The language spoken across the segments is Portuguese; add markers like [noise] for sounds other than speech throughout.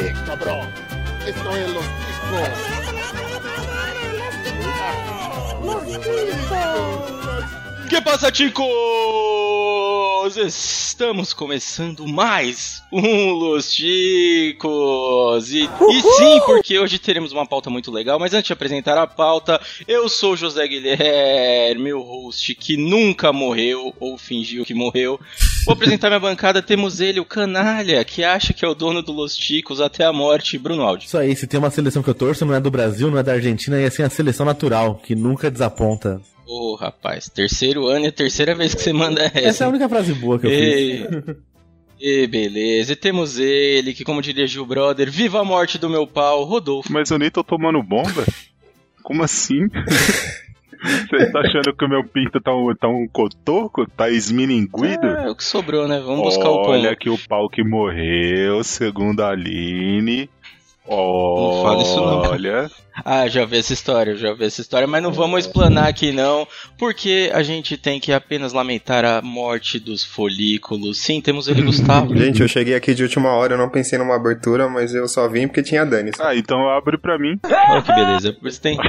Eh, cabrón. Esto es los Que passa, chicos? Estamos começando mais um Los Chicos. E, e, sim, porque hoje teremos uma pauta muito legal. Mas antes de apresentar a pauta, eu sou José Guilherme, o host que nunca morreu ou fingiu que morreu. Vou apresentar minha bancada. Temos ele, o canalha, que acha que é o dono do Los Chicos até a morte, Bruno Aldi. Isso aí, se tem uma seleção que eu torço, não é do Brasil, não é da Argentina, e assim a seleção natural, que nunca desaponta. Ô, oh, rapaz, terceiro ano e a terceira vez que você manda essa. Essa é a única frase boa que eu e... fiz. E beleza, e temos ele, que como diria Gil Brother, viva a morte do meu pau, Rodolfo. Mas eu nem tô tomando bomba? Como assim? [laughs] [laughs] Você tá achando que o meu pinto tá um, tá um cotoco? Tá esmininguido? É, é o que sobrou, né? Vamos buscar o pão. Olha que o pau que morreu, segundo a Aline, Olha. Não fala isso não. Olha. Ah, já vi essa história, já vi essa história, mas não vamos explanar aqui não, porque a gente tem que apenas lamentar a morte dos folículos. Sim, temos ele, Gustavo. [laughs] gente, eu cheguei aqui de última hora, eu não pensei numa abertura, mas eu só vim porque tinha Dani. Ah, então abre pra mim. [laughs] Olha que beleza, você tem... [laughs]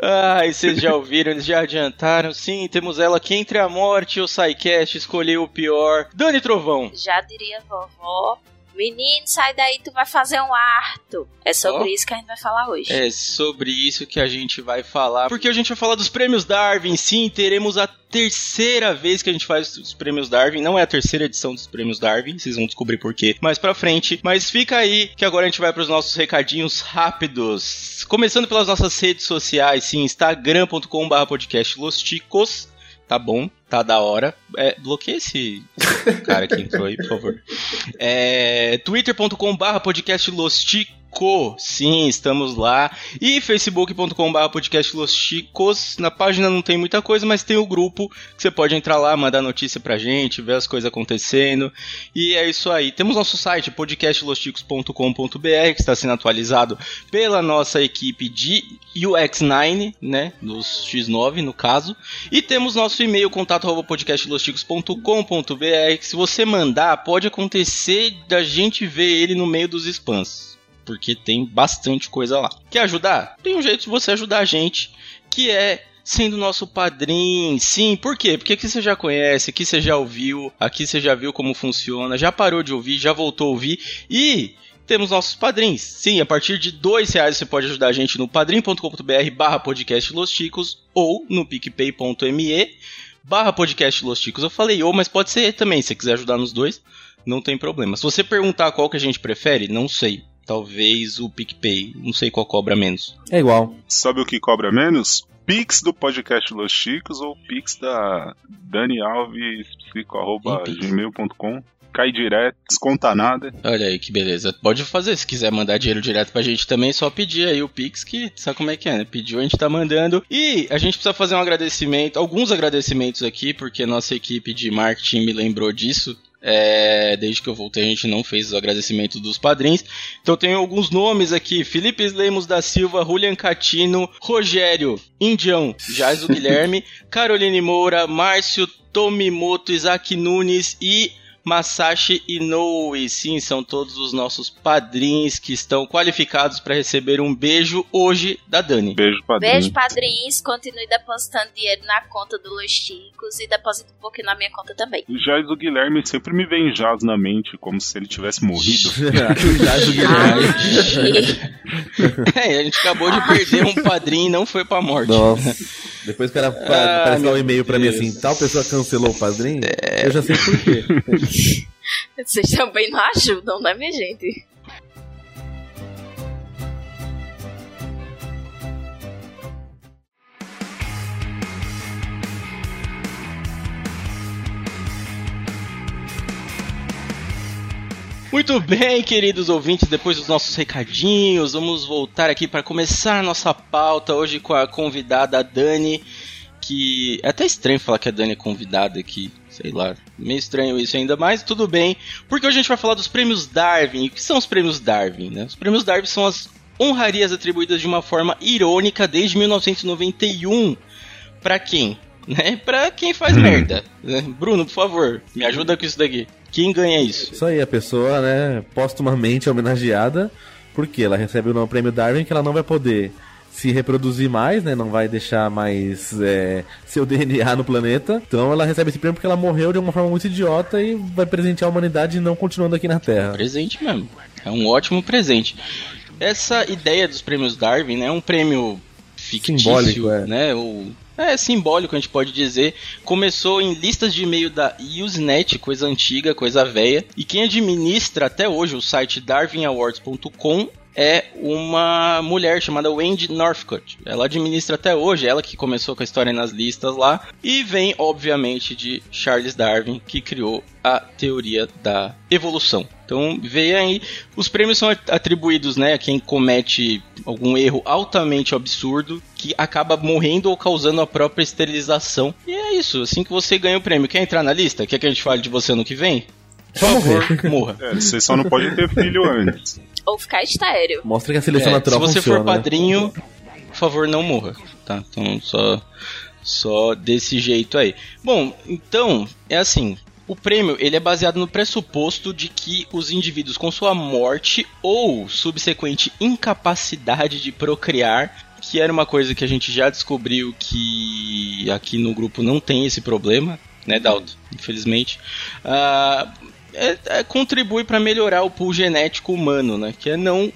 Ah, e vocês já ouviram, eles já adiantaram. Sim, temos ela que entre a morte e o Psycast escolheu o pior. Dani Trovão. Já diria vovó, Menino, sai daí, tu vai fazer um arto. É sobre oh. isso que a gente vai falar hoje. É sobre isso que a gente vai falar. Porque a gente vai falar dos prêmios Darwin. Sim, teremos a terceira vez que a gente faz os prêmios Darwin. Não é a terceira edição dos prêmios Darwin, vocês vão descobrir por quê mais pra frente. Mas fica aí que agora a gente vai para os nossos recadinhos rápidos. Começando pelas nossas redes sociais, sim, instagram.com.br podcast Los Ticos tá bom, tá da hora. É, bloqueia esse, cara que entrou aí, por favor. É, twitter.com barra podcast Los Chico. Sim, estamos lá. E facebook.com.br podcast Los Chicos. Na página não tem muita coisa, mas tem o grupo que você pode entrar lá, mandar notícia pra gente, ver as coisas acontecendo. E é isso aí. Temos nosso site, podcastlosticos.com.br, que está sendo atualizado pela nossa equipe de UX9, né? Dos X9, no caso. E temos nosso e-mail, contato.podcastlosticos.com.br, que se você mandar, pode acontecer da gente ver ele no meio dos spams porque tem bastante coisa lá. Quer ajudar? Tem um jeito de você ajudar a gente, que é sendo nosso padrinho. Sim, por quê? Porque aqui você já conhece, aqui você já ouviu, aqui você já viu como funciona, já parou de ouvir, já voltou a ouvir e temos nossos padrinhos. Sim, a partir de dois reais você pode ajudar a gente no padrim.com.br barra podcast Los Chicos ou no picpay.me barra podcast Los Chicos. Eu falei ou, mas pode ser também, se você quiser ajudar nos dois, não tem problema. Se você perguntar qual que a gente prefere, não sei. Talvez o PicPay. Não sei qual cobra menos. É igual. Sabe o que cobra menos? Pix do podcast Los Chicos ou Pix da Dani Alves, gmail.com cai direto, desconta nada. Olha aí que beleza. Pode fazer, se quiser mandar dinheiro direto pra gente também, só pedir aí o Pix, que sabe como é que é, né? Pediu, a gente tá mandando. E a gente precisa fazer um agradecimento, alguns agradecimentos aqui, porque nossa equipe de marketing me lembrou disso. É, desde que eu voltei, a gente não fez os agradecimentos dos padrinhos. Então tenho alguns nomes aqui: Felipe Lemos da Silva, Julian Catino, Rogério, Indião, Jaiso Guilherme, [laughs] Caroline Moura, Márcio Tomimoto, Isaac Nunes e Masashi Inoue. Sim, são todos os nossos padrinhos que estão qualificados para receber um beijo hoje da Dani. Beijo, padrinho. Beijo, padrinhos. Continue depositando dinheiro na conta do Los Chicos e deposita um pouquinho na minha conta também. O Jazz do Guilherme sempre me vem jazz na mente, como se ele tivesse morrido. [laughs] Jazz do Guilherme. [laughs] é, a gente acabou de perder um padrinho e não foi pra morte. Nossa. Depois que ela ah, aparece um e-mail pra mim assim, tal pessoa cancelou o padrinho, é... eu já sei por quê. [laughs] Vocês também não ajudam, né, minha gente? Muito bem, queridos ouvintes, depois dos nossos recadinhos, vamos voltar aqui para começar a nossa pauta hoje com a convidada Dani, que é até estranho falar que a Dani é convidada aqui, sei lá, meio estranho isso ainda, mas tudo bem, porque hoje a gente vai falar dos prêmios Darwin. E o que são os prêmios Darwin? Né? Os prêmios Darwin são as honrarias atribuídas de uma forma irônica desde 1991. Para quem? Né? Pra quem faz hum. merda. Né? Bruno, por favor, me ajuda com isso daqui. Quem ganha isso? Isso aí, a pessoa, né, postumamente homenageada, porque ela recebe o prêmio Darwin que ela não vai poder se reproduzir mais, né? Não vai deixar mais é, seu DNA no planeta. Então ela recebe esse prêmio porque ela morreu de uma forma muito idiota e vai presentear a humanidade não continuando aqui na Terra. Presente mesmo. É um ótimo presente. Essa ideia dos prêmios Darwin, né? É um prêmio fictício, Simbólico, é. né? O é simbólico, a gente pode dizer. Começou em listas de e-mail da Usenet, coisa antiga, coisa velha. E quem administra até hoje o site darwinawards.com é uma mulher chamada Wendy Northcott. Ela administra até hoje, ela que começou com a história nas listas lá. E vem, obviamente, de Charles Darwin, que criou a teoria da evolução. Então, veio aí. Os prêmios são atribuídos né, a quem comete algum erro altamente absurdo que acaba morrendo ou causando a própria esterilização. E é isso, assim que você ganha o prêmio. Quer entrar na lista? Quer que a gente fale de você ano que vem? Por favor, morra. É, você só não pode ter filho antes. Ou ficar estéreo. Mostra que a seleção é, natural funciona. Se você funciona, for né? padrinho, né? por favor, não morra. Tá? Então, só, só desse jeito aí. Bom, então, é assim. O prêmio ele é baseado no pressuposto de que os indivíduos com sua morte ou subsequente incapacidade de procriar, que era uma coisa que a gente já descobriu que aqui no grupo não tem esse problema, né, Dalton? Infelizmente. Uh, é, é, contribui para melhorar o pool genético humano, né? Que é não.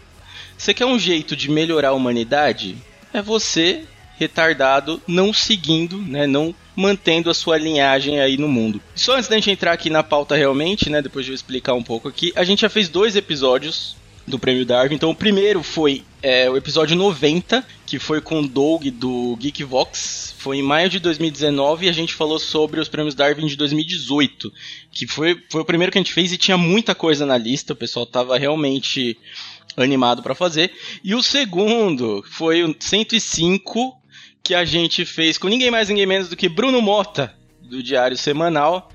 Você quer um jeito de melhorar a humanidade? É você retardado não seguindo, né? Não mantendo a sua linhagem aí no mundo. Só antes da gente entrar aqui na pauta realmente, né? Depois de eu explicar um pouco aqui, a gente já fez dois episódios do Prêmio Darwin. Então, o primeiro foi é, o episódio 90, que foi com o Doug do Geekvox. Foi em maio de 2019 e a gente falou sobre os Prêmios Darwin de 2018, que foi, foi o primeiro que a gente fez e tinha muita coisa na lista. O pessoal tava realmente animado para fazer. E o segundo foi o 105, que a gente fez com ninguém mais, ninguém menos do que Bruno Mota, do Diário Semanal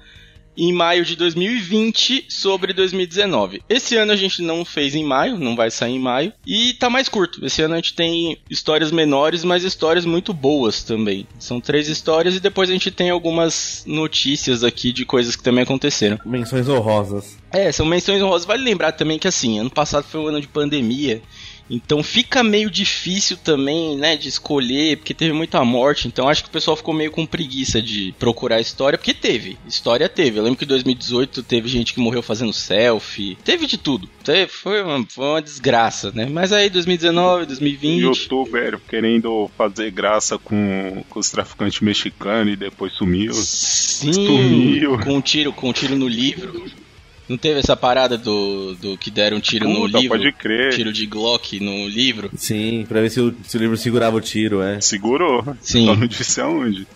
em maio de 2020 sobre 2019. Esse ano a gente não fez em maio, não vai sair em maio, e tá mais curto. Esse ano a gente tem histórias menores, mas histórias muito boas também. São três histórias e depois a gente tem algumas notícias aqui de coisas que também aconteceram. Menções honrosas. É, são menções honrosas. Vale lembrar também que assim, ano passado foi um ano de pandemia então fica meio difícil também, né, de escolher, porque teve muita morte. Então acho que o pessoal ficou meio com preguiça de procurar história, porque teve. História teve. Eu lembro que em 2018 teve gente que morreu fazendo selfie. Teve de tudo. Teve, foi, uma, foi uma desgraça, né? Mas aí 2019, 2020. Youtuber querendo fazer graça com, com os traficantes mexicanos e depois sumiu. Sim, sumiu. Com um tiro, com um tiro no livro. Não teve essa parada do, do que deram um tiro Puta, no livro? Pode crer. Tiro de Glock no livro? Sim, pra ver se o, se o livro segurava o tiro, é. Segurou. Sim. Só não disse aonde.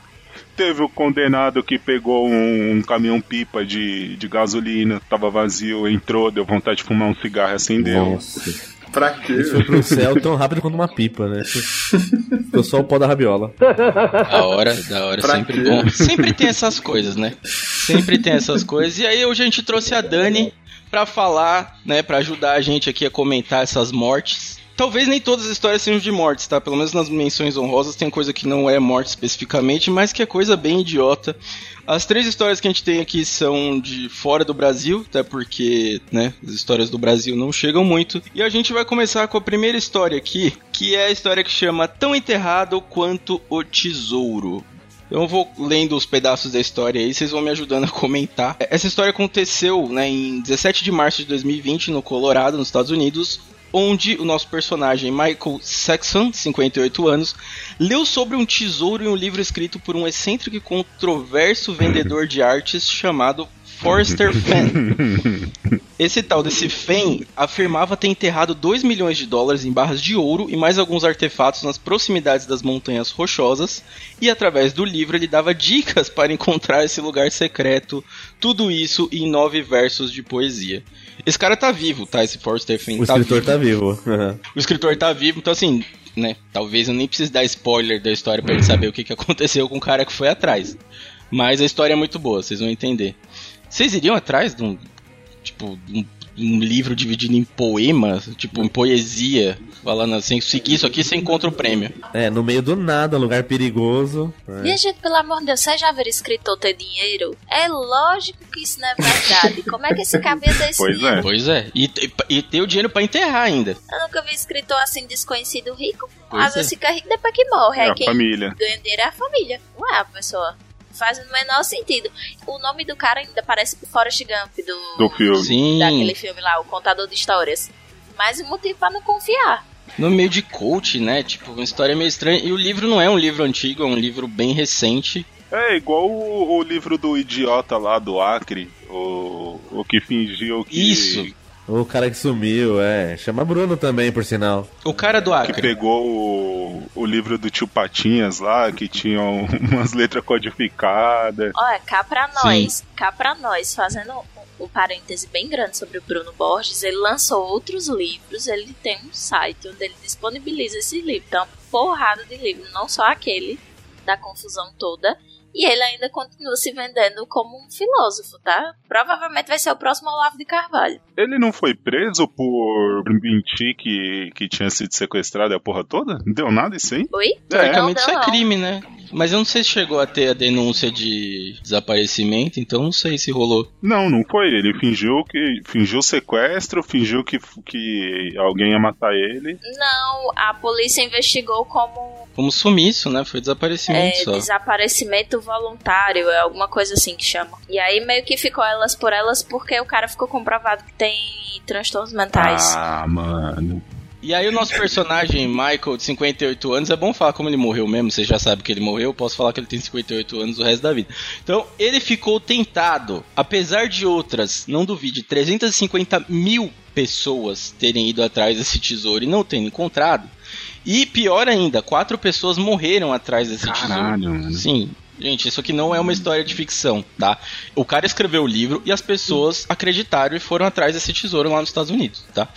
Teve o condenado que pegou um, um caminhão-pipa de, de gasolina, tava vazio, entrou, deu vontade de fumar um cigarro e acendeu. Nossa. Pra quê? Isso foi pro céu tão rápido quanto uma pipa, né? Ficou só o pó da rabiola. Da hora, da hora, pra sempre quê? bom. Sempre tem essas coisas, né? Sempre tem essas coisas. E aí hoje a gente trouxe a Dani para falar, né, para ajudar a gente aqui a comentar essas mortes. Talvez nem todas as histórias sejam de mortes, tá? Pelo menos nas menções honrosas tem coisa que não é morte especificamente, mas que é coisa bem idiota. As três histórias que a gente tem aqui são de fora do Brasil, até porque, né, as histórias do Brasil não chegam muito. E a gente vai começar com a primeira história aqui, que é a história que chama Tão Enterrado Quanto o Tesouro. Eu vou lendo os pedaços da história aí, vocês vão me ajudando a comentar. Essa história aconteceu né, em 17 de março de 2020 no Colorado, nos Estados Unidos, onde o nosso personagem Michael Saxon, 58 anos, leu sobre um tesouro em um livro escrito por um excêntrico e controverso vendedor de artes chamado Forster [laughs] Fenn. Esse tal desse Fenn afirmava ter enterrado 2 milhões de dólares em barras de ouro e mais alguns artefatos nas proximidades das montanhas rochosas, e através do livro ele dava dicas [laughs] para encontrar esse lugar secreto, tudo isso em nove versos de poesia. Esse cara tá vivo, tá? Esse Forster Fenn o tá escritor tá vivo. Uhum. O escritor tá vivo, então assim, né? Talvez eu nem precise dar spoiler da história para ele saber o que, que aconteceu com o cara que foi atrás. Mas a história é muito boa, vocês vão entender. Vocês iriam atrás de um. Tipo, um um livro dividido em poemas, tipo em poesia, falando assim, seguir isso aqui você encontra o prêmio. É, no meio do nada, lugar perigoso. É. Minha gente, pelo amor de Deus, você já viu escritor ter dinheiro? É lógico que isso não é verdade. Como é que esse cabelo desse Pois dinheiro? é. Pois é, e, e, e ter o dinheiro pra enterrar ainda. Eu nunca vi escritor assim desconhecido rico. Pois Às vezes é. fica rico depois que morre. É Aí a quem família. ganha dinheiro é a família. Não é a pessoa. Faz o menor sentido. O nome do cara ainda parece o Forrest Gump do, Do filme. Sim, daquele filme lá, o contador de histórias. Mais um motivo pra não confiar. no meio de coach, né? Tipo, uma história meio estranha. E o livro não é um livro antigo, é um livro bem recente. É igual o, o livro do idiota lá do Acre, o, o que fingiu que, Isso. O cara que sumiu, é. Chama Bruno também, por sinal. O cara do que Acre. pegou o, o livro do tio Patinhas lá, que tinham [laughs] umas letras codificadas. Olha, cá pra nós, cá pra nós, fazendo um, parêntese bem grande sobre o Bruno Borges, ele lançou outros livros, ele tem um site onde ele disponibiliza esses livros. Então, porrada de livro, não só aquele da confusão toda. E ele ainda continua se vendendo como um filósofo, tá? Provavelmente vai ser o próximo Olavo de Carvalho. Ele não foi preso por mentir que, que tinha sido sequestrado a porra toda? Não deu nada isso aí? Oi? Teoricamente Não, isso é crime, né? Mas eu não sei se chegou a ter a denúncia de desaparecimento, então não sei se rolou. Não, não foi. Ele fingiu que. Fingiu sequestro, fingiu que, que alguém ia matar ele. Não, a polícia investigou como Como sumiço, né? Foi desaparecimento é, só. desaparecimento voluntário, é alguma coisa assim que chama. E aí meio que ficou elas por elas porque o cara ficou comprovado que tem transtornos mentais. Ah, mano. E aí o nosso personagem, Michael, de 58 anos, é bom falar como ele morreu mesmo, você já sabe que ele morreu, eu posso falar que ele tem 58 anos o resto da vida. Então, ele ficou tentado, apesar de outras, não duvide, 350 mil pessoas terem ido atrás desse tesouro e não terem encontrado. E pior ainda, quatro pessoas morreram atrás desse tesouro. Caralho, mano. Sim. Gente, isso aqui não é uma história de ficção, tá? O cara escreveu o livro e as pessoas acreditaram e foram atrás desse tesouro lá nos Estados Unidos, tá?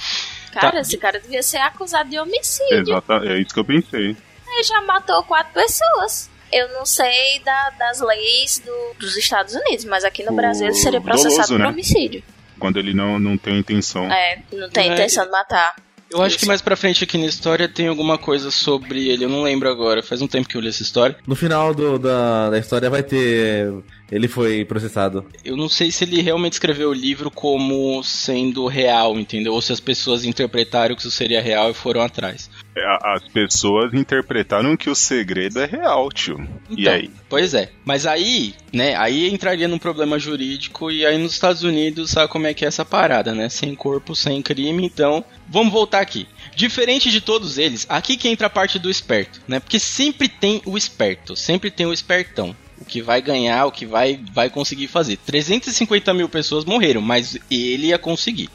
Cara, tá. esse cara devia ser acusado de homicídio. Exata, é isso que eu pensei. Ele já matou quatro pessoas. Eu não sei da- das leis do- dos Estados Unidos, mas aqui no O Brasil ele seria processado doloso, por né? homicídio. Quando ele não, não tem intenção. É, não tem É. intenção de matar. Eu acho que mais pra frente aqui na história tem alguma coisa sobre ele, eu não lembro agora, faz um tempo que eu li essa história. No final do- da, da história vai ter. Ele foi processado. Eu não sei se ele realmente escreveu o livro como sendo real, entendeu? Ou se as pessoas interpretaram que isso seria real e foram atrás. É, As pessoas interpretaram que o segredo é real, tio. e Então, aí? Pois é. Mas aí, né, aí entraria num problema jurídico e aí nos Estados Unidos sabe como é que é essa parada, né? Sem corpo, sem crime, então vamos voltar aqui. Diferente de todos eles, aqui que entra a parte do esperto, né? Porque sempre tem o esperto, sempre tem o espertão. O que vai ganhar, o que vai, vai conseguir fazer. 350 mil pessoas morreram, mas ele ia conseguir.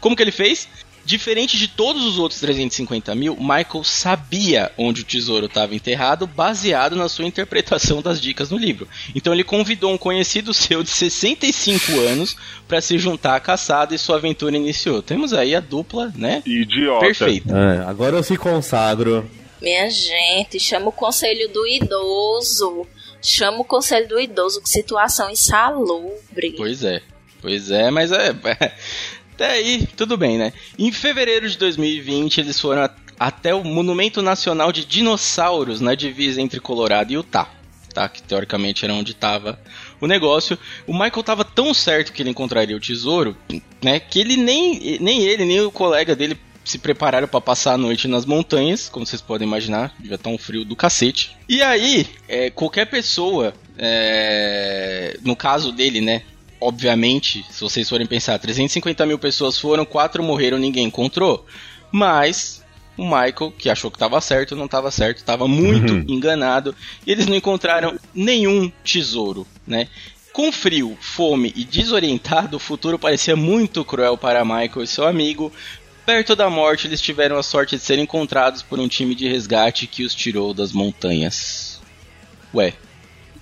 Como que ele fez? Diferente de todos os outros 350 mil, Michael sabia onde o tesouro estava enterrado, baseado na sua interpretação das dicas no livro. Então ele convidou um conhecido seu de 65 anos para se juntar à caçada e sua aventura iniciou. Temos aí a dupla, né? Idiota. Perfeita. É, agora eu se consagro. Minha gente, chama o conselho do idoso. Chama o conselho do idoso, que situação insalubre. Pois é. Pois é, mas é. [laughs] Até aí, tudo bem, né? Em fevereiro de 2020, eles foram até o Monumento Nacional de Dinossauros na divisa entre Colorado e Utah. Tá? Que teoricamente era onde estava o negócio. O Michael estava tão certo que ele encontraria o tesouro, né? Que ele nem, nem ele, nem o colega dele se prepararam para passar a noite nas montanhas, como vocês podem imaginar, devia estar um frio do cacete. E aí, é, qualquer pessoa, é, no caso dele, né? Obviamente, se vocês forem pensar, 350 mil pessoas foram, quatro morreram, ninguém encontrou. Mas o Michael, que achou que estava certo, não estava certo, estava muito enganado. E eles não encontraram nenhum tesouro, né? Com frio, fome e desorientado, o futuro parecia muito cruel para Michael e seu amigo. Perto da morte, eles tiveram a sorte de serem encontrados por um time de resgate que os tirou das montanhas. Ué,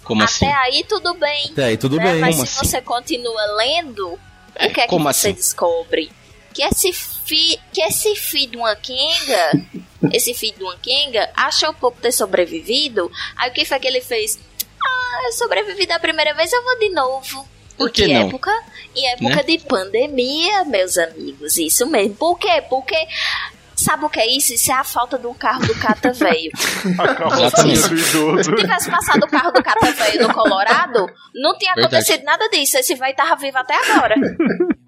como assim? Até aí tudo bem. Até aí, tudo né? bem. Mas Como se assim? você continua lendo, É, o que é que você assim? descobre? Que esse, fi, que esse filho de uma Kenga, [laughs] esse filho de uma Kenga, achou pouco ter sobrevivido. Aí o que foi que ele fez? Ah, eu sobrevivi da primeira vez, eu vou de novo. Por Em que não? época? Em época Né? de pandemia, meus amigos. Isso mesmo. Por quê? Porque. Sabe o que é isso? Isso é a falta de um carro do Cata [laughs] velho. Do. Se tivesse passado o carro do Cata velho no Colorado, não tinha Verdade. acontecido nada disso. Esse velho tava vivo até agora.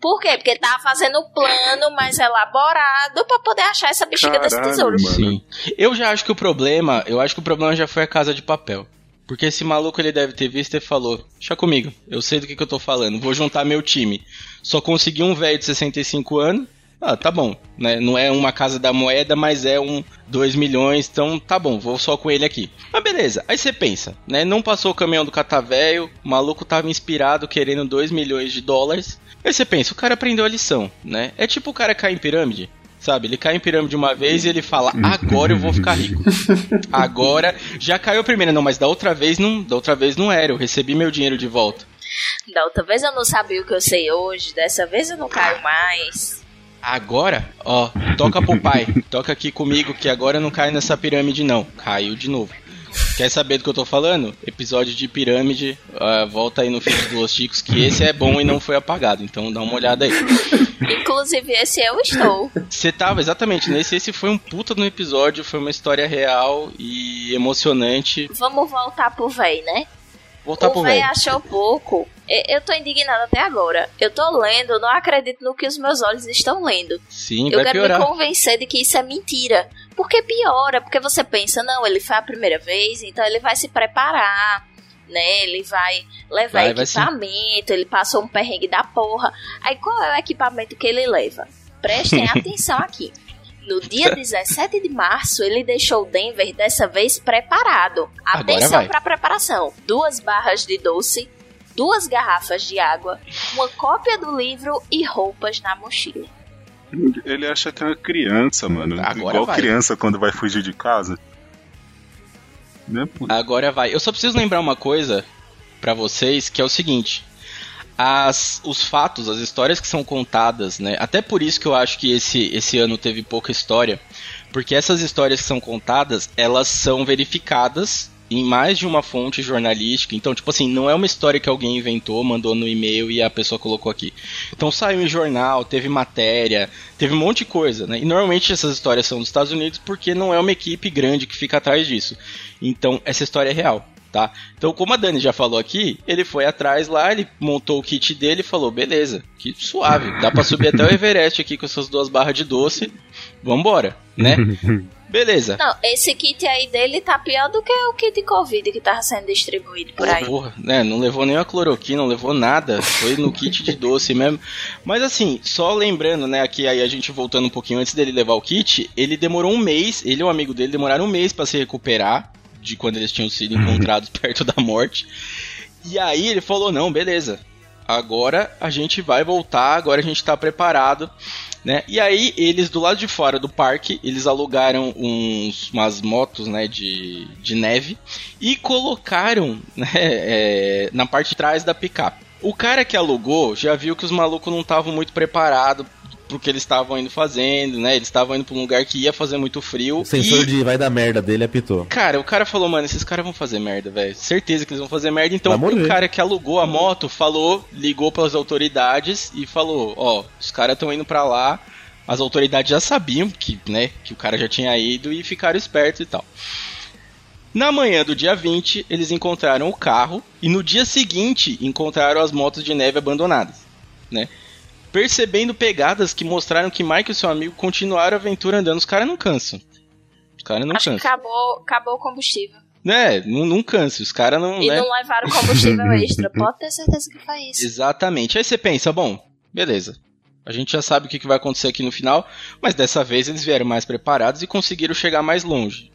Por quê? Porque ele tava fazendo o plano mais elaborado pra poder achar essa bexiga desse Caralho, tesouro. mano. Sim. Eu já acho que o problema, eu acho que o problema já foi a casa de papel. Porque esse maluco ele deve ter visto e falou: Deixa comigo, eu sei do que, que eu tô falando, vou juntar meu time. Só consegui um velho de 65 anos. Ah, tá bom, né? Não é uma casa da moeda, mas é um 2 milhões, então tá bom, vou só com ele aqui. Mas beleza, aí você pensa, né? Não passou o caminhão do catavéio, o maluco tava inspirado querendo 2 milhões de dólares. Aí você pensa, o cara aprendeu a lição, né? É tipo o cara cair em pirâmide, sabe? Ele cai em pirâmide uma vez e ele fala, agora eu vou ficar rico. [laughs] Agora, já caiu a primeira, não, mas da outra vez não, da outra vez não era, eu recebi meu dinheiro de volta. Da outra vez eu não sabia o que eu sei hoje, dessa vez eu não caio mais. Agora, ó, toca pro pai, [laughs] toca aqui comigo que agora eu não caio nessa pirâmide não, caiu de novo. Quer saber do que eu tô falando? Episódio de pirâmide, ah, volta aí no feed do Los Chicos, que esse é bom e não foi apagado, então dá uma olhada aí. Inclusive, esse eu estou. Você tava exatamente nesse, esse foi um puta no episódio, foi uma história real e emocionante. Vamos voltar pro véi, né? Voltar o pro véi velho. achou pouco. Eu tô indignada até agora. Eu tô lendo, não acredito no que os meus olhos estão lendo. Sim, eu vai quero piorar. me convencer de que isso é mentira. Porque piora, porque você pensa, não, ele foi a primeira vez, então ele vai se preparar, né? Ele vai levar Vai, vai equipamento, ele passou um perrengue da porra. Aí qual é o equipamento que ele leva? Prestem [laughs] atenção aqui. No dia 17 de março, ele deixou Denver dessa vez preparado. Atenção vai. para preparação. Duas barras de doce, duas garrafas de água, uma cópia do livro e roupas na mochila. Ele acha que é uma criança, mano. Agora Igual vai. criança quando vai fugir de casa. Né? Agora vai. Eu só preciso lembrar uma coisa pra vocês, que é o seguinte. As, os fatos, as histórias que são contadas, né? Até por isso que eu acho que esse, esse ano teve pouca história. Porque essas histórias que são contadas, elas são verificadas em mais de uma fonte jornalística. Então, tipo assim, não é uma história que alguém inventou, mandou no e-mail e a pessoa colocou aqui. Então saiu em jornal, teve matéria, teve um monte de coisa, né? E normalmente essas histórias são dos Estados Unidos porque não é uma equipe grande que fica atrás disso. Então, essa história é real, tá? Então, como a Dani já falou aqui, ele foi atrás lá, ele montou o kit dele e falou: beleza, que suave, dá pra subir até o Everest aqui com essas duas barras de doce, vambora, né? [laughs] Beleza. Não, esse kit aí dele tá pior do que o kit Covid que tava sendo distribuído por aí. Porra, né? Não levou nem a cloroquina, não levou nada. Foi no kit de [laughs] doce mesmo. Mas assim, só lembrando, né? Aqui aí a gente voltando um pouquinho antes dele levar o kit, ele demorou um mês, ele e o amigo dele demoraram um mês pra se recuperar de quando eles tinham sido encontrados [laughs] perto da morte. E aí ele falou: não, beleza. Agora a gente vai voltar, agora a gente tá preparado. Né? E aí eles do lado de fora do parque, eles alugaram uns, umas motos né, de, de neve e colocaram [laughs] né, é, na parte de trás da picape. O cara que alugou já viu que os malucos não estavam muito preparados pro que eles estavam indo fazendo, né? Eles estavam indo pra um lugar que ia fazer muito frio. O sensor e... de vai dar merda dele apitou. Cara, o cara falou, mano, esses caras vão fazer merda, velho. Certeza que eles vão fazer merda. Então o cara que alugou a moto falou, ligou pras autoridades e falou, ó, os caras estão indo pra lá. As autoridades já sabiam que, né, que o cara já tinha ido e ficaram espertos e tal. Na manhã do dia 20, eles encontraram o carro e no dia seguinte encontraram as motos de neve abandonadas, né? Percebendo pegadas que mostraram que Mike e seu amigo continuaram a aventura andando. Os caras não cansam. Os caras não Acho que cansam. acabou, acabou o combustível. Né, não, não cansa, os caras não, E né? não levaram combustível [laughs] extra. Pode ter certeza que foi isso. Exatamente. Aí você pensa, bom, beleza. A gente já sabe o que que vai acontecer aqui no final, mas dessa vez eles vieram mais preparados e conseguiram chegar mais longe.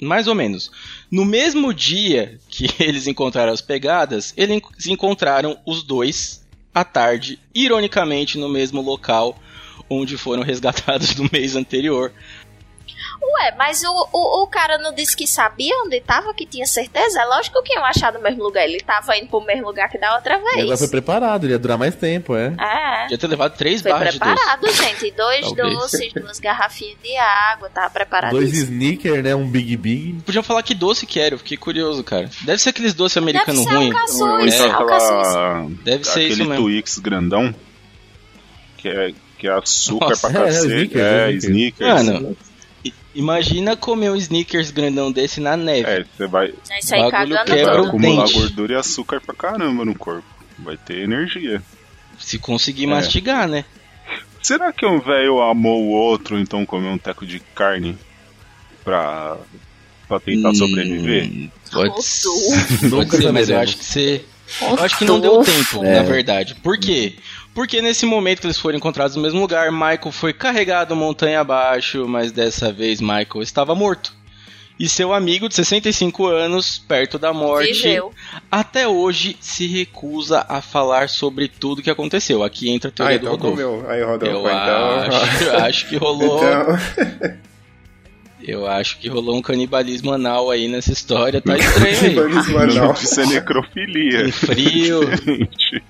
Mais ou menos. No mesmo dia que [laughs] eles encontraram as pegadas, eles encontraram os dois à tarde, ironicamente no mesmo local onde foram [laughs] resgatados no mês anterior. Ué, mas o, o, o cara não disse que sabia onde tava, que tinha certeza? É lógico que iam achar no mesmo lugar. Ele tava indo pro mesmo lugar que da outra vez. foi preparado, ele ia durar mais tempo, é. É. Podia ter levado três Foi barras de preparado, gente. Dois doces, duas garrafinhas de água, tava preparado Dois isso. sneaker, né? Um Big Big. Podiam falar que doce que era, eu fiquei curioso, cara. Deve ser aqueles doces americanos Deve ser ruins. alcaçuz, é, aquela. Deve ser aquele isso mesmo. Twix grandão. Que é, que é açúcar Nossa, pra é, é, cacete. Snickers, É, é, sneakers. Mano, imagina comer um Snickers grandão desse na neve. É, você vai, Isso aí Bagulho quebra vai o acumular dente. gordura e açúcar pra caramba no corpo. Vai ter energia. Se conseguir É. mastigar, né? Será que um velho amou o outro, então comeu um teco de carne pra, pra tentar Hum, sobreviver? Pode, pode ser, mas eu acho que você. Eu acho que não deu tempo, É. na verdade. Por quê? Porque nesse momento que eles foram encontrados no mesmo lugar, Michael foi carregado montanha abaixo, mas dessa vez Michael estava morto. E seu amigo de 65 anos, perto da morte, Vigeu. até hoje se recusa a falar sobre tudo que aconteceu. Aqui entra a Ah, teoria do então Rodolfo. comeu. Aí, Rodolfo, Eu então. acho, acho que rolou. Então, Eu acho que rolou um canibalismo anal aí nessa história. Tá estranho aí. canibalismo anal. Isso é necrofilia. Um frio. Gente,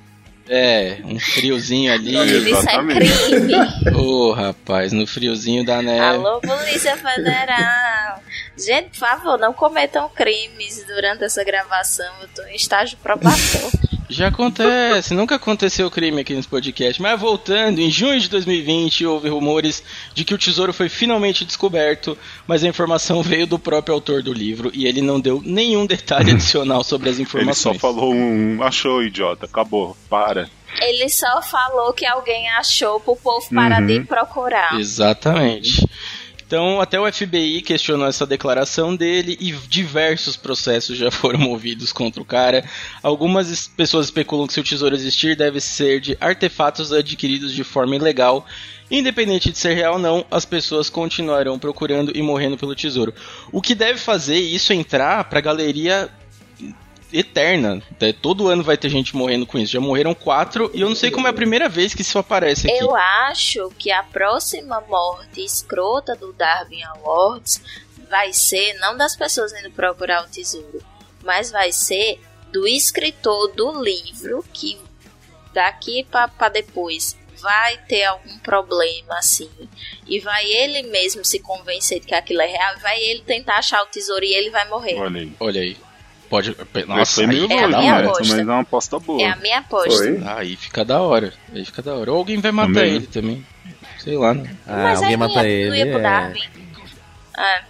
É, um friozinho ali. Isso é crime. Ô, rapaz, no friozinho da neve. Alô, Polícia Federal. Gente, por favor, não cometam crimes durante essa gravação. Eu tô em estágio probatório. [laughs] Já acontece, nunca aconteceu crime aqui nesse podcast. Mas voltando, em junho de 2020 houve rumores de que o tesouro foi finalmente descoberto, mas a informação veio do próprio autor do livro e ele não deu nenhum detalhe [laughs] adicional sobre as Ele informações. só falou um. Achou, idiota. Acabou. Para. Ele só falou que alguém achou pro povo parar Uhum. de procurar. Exatamente. Então, até o FBI questionou essa declaração dele e diversos processos já [laughs] foram movidos contra o cara. Algumas es- pessoas especulam que se o tesouro existir, deve ser de artefatos adquiridos de forma ilegal. Independente de ser real ou não, as pessoas continuarão procurando e morrendo pelo tesouro. O que deve fazer isso entrar pra galeria eterna. Até Todo ano vai ter gente morrendo com isso. Já morreram quatro e eu não sei como é a primeira vez que isso aparece aqui. Eu acho que a próxima morte escrota do Darwin Awards vai ser não das pessoas indo procurar o tesouro, mas vai ser do escritor do livro que daqui para depois vai ter algum problema assim e vai ele mesmo se convencer de que aquilo é real e vai ele tentar achar o tesouro e ele vai morrer. Olha aí. Olha aí. Pode. Nossa, foi meio é a longe, minha né? aposta. mas é uma aposta boa. É a minha aposta. Foi? aí fica da hora. Aí fica da hora. Ou alguém vai matar Também. ele também. Sei lá, né? Ah, Mas alguém não mata ia, ele. não ia pro é. Darwin. É.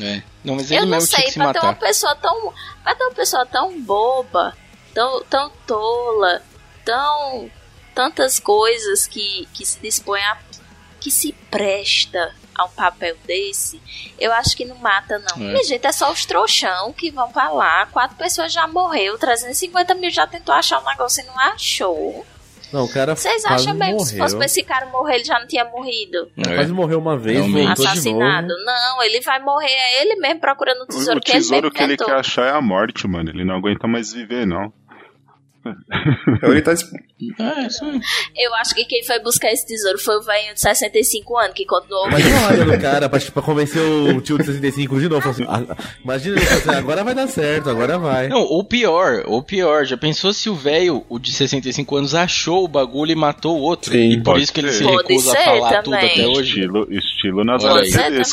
É. Não, mas ele Eu não mesmo tinha sei, pra ter uma pessoa tão. Pra ter uma pessoa tão boba, tão, tão tola, tão. tantas coisas que, que se dispõe a. que se presta a um papel desse, eu acho que não mata, não. É. Minha gente, é só os trouxão que vão pra lá. Quatro pessoas já morreu, 350 mil já tentou achar um negócio e não achou. Não, o cara Vocês acham mesmo que se fosse pra esse cara morrer, ele já não tinha morrido? Ele Quase morreu uma vez, Realmente. voltou de Assassinado? novo. Não, ele vai morrer, é ele mesmo procurando o O, tesouro o que ele tesouro que ele quer achar é a morte, mano. Ele não aguenta mais viver, não. [laughs] Ele tá. É, isso aí. Eu acho que quem foi buscar esse tesouro foi o velho de 65 anos, que continuou Mas olha no cara pra, pra convencer o tio de 65 de novo. Assim, ah, imagina ele assim, agora vai dar certo, agora vai. Não, ou pior, ou pior, já pensou se o velho, o de 65 anos, achou o bagulho e matou o outro? Sim, e por pode isso que ele ser. se recusa a falar tudo também. até hoje? Estilo, estilo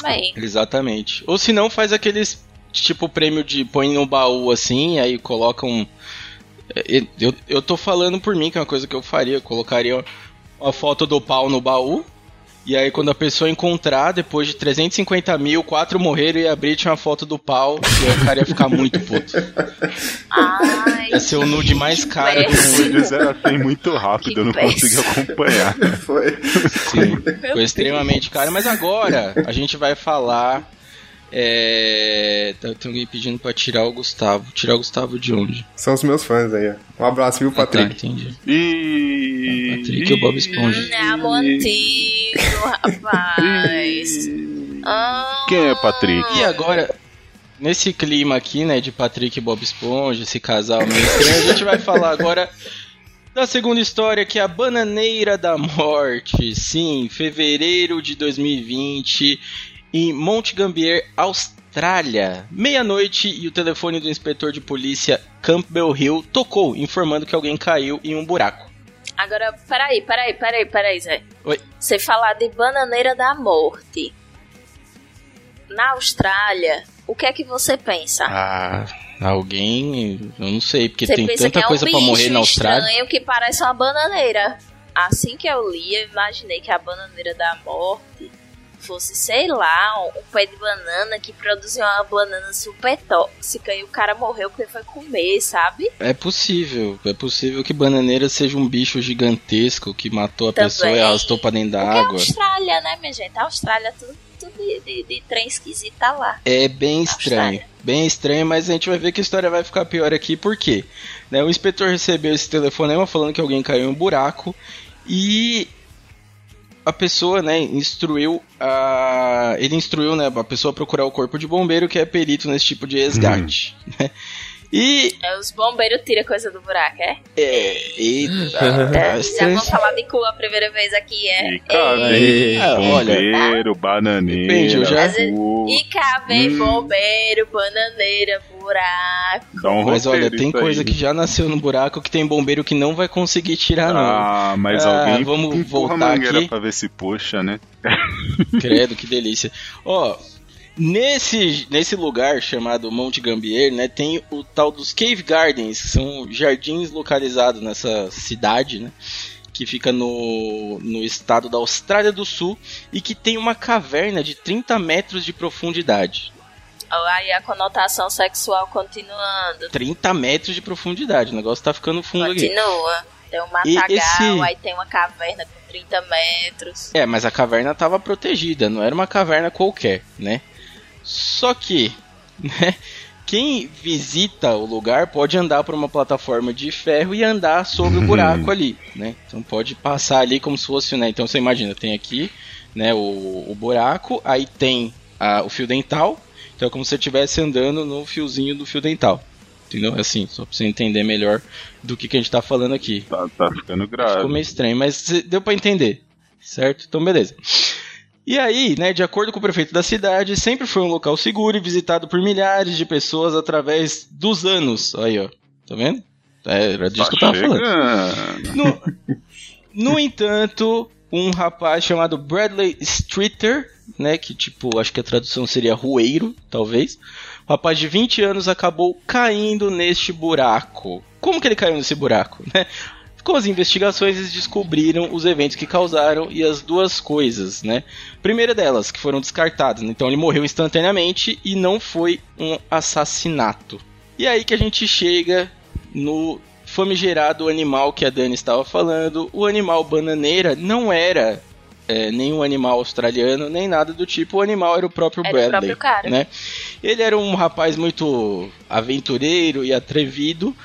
também. Exatamente. Ou se não, faz aqueles tipo prêmio de põe no baú assim, aí coloca um. É, Eu, eu tô falando por mim, que é uma coisa que eu faria. Eu colocaria uma foto do pau no baú. E aí, quando a pessoa encontrar, depois de 350 mil, quatro morreram e abrir tinha uma foto do pau. E aí o cara ia ficar muito puto. Ai, Ia ser o nude mais caro do mundo. Foi de 0 a 100 muito rápido, Que eu não consegui péssimo. acompanhar. [laughs] Foi. Sim, foi extremamente caro. Mas agora a gente vai falar. É... Tem alguém pedindo pra tirar o Gustavo. Tirar o Gustavo de onde? São os meus fãs aí, ó. Um abraço, viu, Ah, tá, Patrick? entendi. E. Patrick e o Bob Esponja. Hum, É antigo, rapaz. Ah, Quem é Patrick? E agora, nesse clima aqui, né, de Patrick e Bob Esponja, esse casal meio estranho, a gente vai falar agora da segunda história, que é a Bananeira da Morte. Sim, fevereiro de 2020. Em Mount Gambier, Austrália. Meia-noite e o telefone do inspetor de polícia Campbell Hill tocou, informando que alguém caiu em um buraco. Agora, peraí, peraí, peraí, peraí, Zé. Oi. Você falar de bananeira da morte. Na Austrália, o que é que você pensa? Ah, alguém. Eu não sei, porque você tem tanta é coisa um pra morrer na Austrália. estranho que parece uma bananeira. Assim que eu li, eu imaginei que a bananeira da morte fosse, sei lá, um pé de banana que produziu uma banana super tóxica e o cara morreu porque foi comer, sabe? É possível, é possível que bananeira seja um bicho gigantesco que matou a Também. pessoa e arrastou pra dentro da é a água. Austrália, né, minha gente? A Austrália, tudo, tudo de, de, de trem esquisito tá lá. É bem estranho, bem estranho, mas a gente vai ver que a história vai ficar pior aqui, por quê? Né, o inspetor recebeu esse telefonema falando que alguém caiu em um buraco e a pessoa, né, instruiu a... ele instruiu, né, a pessoa a procurar o corpo de bombeiro que é perito nesse tipo de resgate, né? E É, os bombeiros tiram coisa do buraco, é? é, [laughs] eita, É, tá já vamos falar de cu a primeira vez aqui, é? E É. Ah, olha, bombeiro, bananeira, Depende, eu já-. E vem Hum. bombeiro, bananeira, buraco. Um Mas olha, tem coisa aí. que já nasceu no buraco que tem bombeiro que não vai conseguir tirar, não. Ah, mas Ah, alguém vamos empurra a voltar mangueira aqui. pra ver se puxa, né? Credo, que delícia. Ó, nesse, nesse lugar chamado Monte Gambier, né, tem o tal dos Cave Gardens, que são jardins localizados nessa cidade, né? Que fica no, no estado da Austrália do Sul e que tem uma caverna de 30 metros de profundidade. Aí a conotação sexual continuando. 30 metros de profundidade, o negócio tá ficando fundo aqui. Continua. Tem um matagal, esse- aí tem uma caverna com 30 metros. É, mas a caverna estava protegida, não era uma caverna qualquer, né? Só que, [laughs] né, quem visita o lugar pode andar por uma plataforma de ferro e andar sobre o buraco ali, né? Então pode passar ali como se fosse, né? Então você imagina, tem aqui, né, o, o buraco, aí tem a- o fio dental, então é como se você estivesse andando no fiozinho do fio dental. Entendeu? Assim, só pra você entender melhor do que, que a gente tá falando aqui. Tá, tá ficando grave. Ficou meio estranho, mas deu pra entender, certo? Então, beleza. E aí, né, de acordo com o prefeito da cidade, sempre foi um local seguro e visitado por milhares de pessoas através dos anos. Aí, ó. Tá vendo? É, era disso Tá que eu tava falando. chegando. No, no entanto, um rapaz chamado Bradley Streeter, né, que tipo, acho que a tradução seria rueiro, talvez. Um rapaz de 20 anos acabou caindo neste buraco. Como que ele caiu nesse buraco, né? Com as investigações, eles descobriram os eventos que causaram e as duas coisas, né? Primeira delas, que foram descartadas. Então ele morreu instantaneamente e não foi um assassinato. E aí que a gente chega no famigerado animal que a Dani estava falando. O animal bananeira não era é, nenhum animal australiano, nem nada do tipo. O animal era o próprio Era o Bradley. próprio cara. Né? Ele era um rapaz muito aventureiro e atrevido.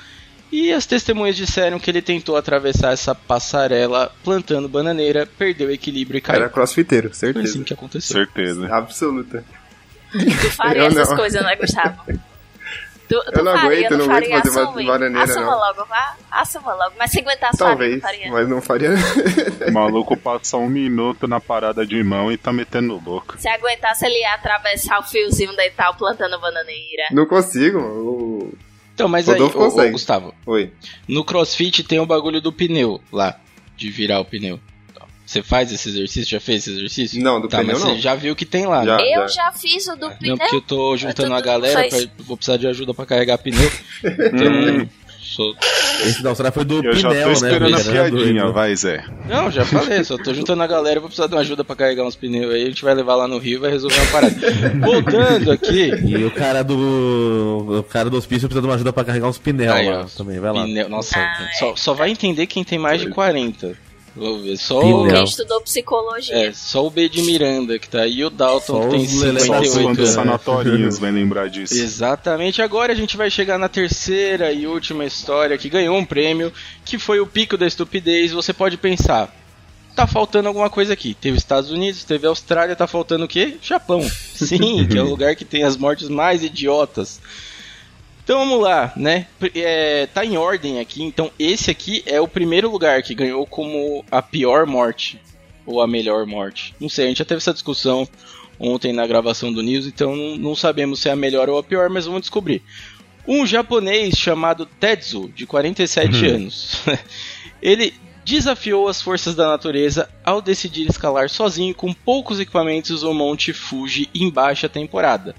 E as testemunhas disseram que ele tentou atravessar essa passarela plantando bananeira, perdeu o equilíbrio e caiu. Era crossfiteiro, Foi certeza. assim que aconteceu. Certeza. Absoluta. Tu faria [laughs] Eu essas não. coisas, não é, Gustavo? [laughs] Tu, tu Eu não faria, aguento, não faria, aguento fazer assume. ba- bananeira, Assuma não. logo, vá. Assuma logo. Mas se aguentasse, faria, Talvez, não faria. mas não faria. O [laughs] maluco passa um minuto na parada de mão e tá metendo louco. Se aguentasse, ele ia atravessar o fiozinho dental plantando bananeira. não consigo. o- Então, mas aí, Rodolfo ô, ô, consegue. Gustavo, Oi. no crossfit tem o bagulho do pneu lá, de virar o pneu. Você faz esse exercício? Já fez esse exercício? Não, do tá, pneu mas não. você já viu que tem lá, Já. né? Eu já fiz o do Não, pneu. porque eu tô juntando Tu- a galera, pra- vou precisar de ajuda pra carregar pneu. [laughs] Então, Hum. Sou- Esse da Austrália foi do Eu já tô Pinel, né? esperando a bicho? Era piadinha, vai, Zé. Não, já falei, só tô juntando a galera, vou precisar de uma ajuda pra carregar uns pneus aí, a gente vai levar lá no Rio e vai resolver uma parada. Voltando aqui, E o cara do. O cara do hospício precisa de uma ajuda pra carregar uns pneus Aí, lá ó, também, vai lá. pneu, nossa, só, só vai entender quem tem mais de 40. Vou ver, só o, Quem estudou psicologia. é, só o B de Miranda que tá aí e o Dalton Só que tem os lelé- Só os 58 fãs dos anos. sanatórios [laughs] vai lembrar disso. Exatamente, agora a gente vai chegar na terceira e última história que ganhou um prêmio, que foi o pico da estupidez. Você pode pensar, tá faltando alguma coisa aqui. Teve Estados Unidos, teve Austrália, tá faltando o quê? Japão. Sim, que é o [laughs] lugar que tem as mortes mais idiotas. Então vamos lá, né? É, tá em ordem aqui, então esse aqui é o primeiro lugar que ganhou como a pior morte ou a melhor morte. Não sei, a gente já teve essa discussão ontem na gravação do News, então não, não sabemos se é a melhor ou a pior, mas vamos descobrir. Um japonês chamado Tetsu, de 47 Uhum. anos, [laughs] ele desafiou as forças da natureza ao decidir escalar sozinho com poucos equipamentos o Monte Fuji em baixa temporada.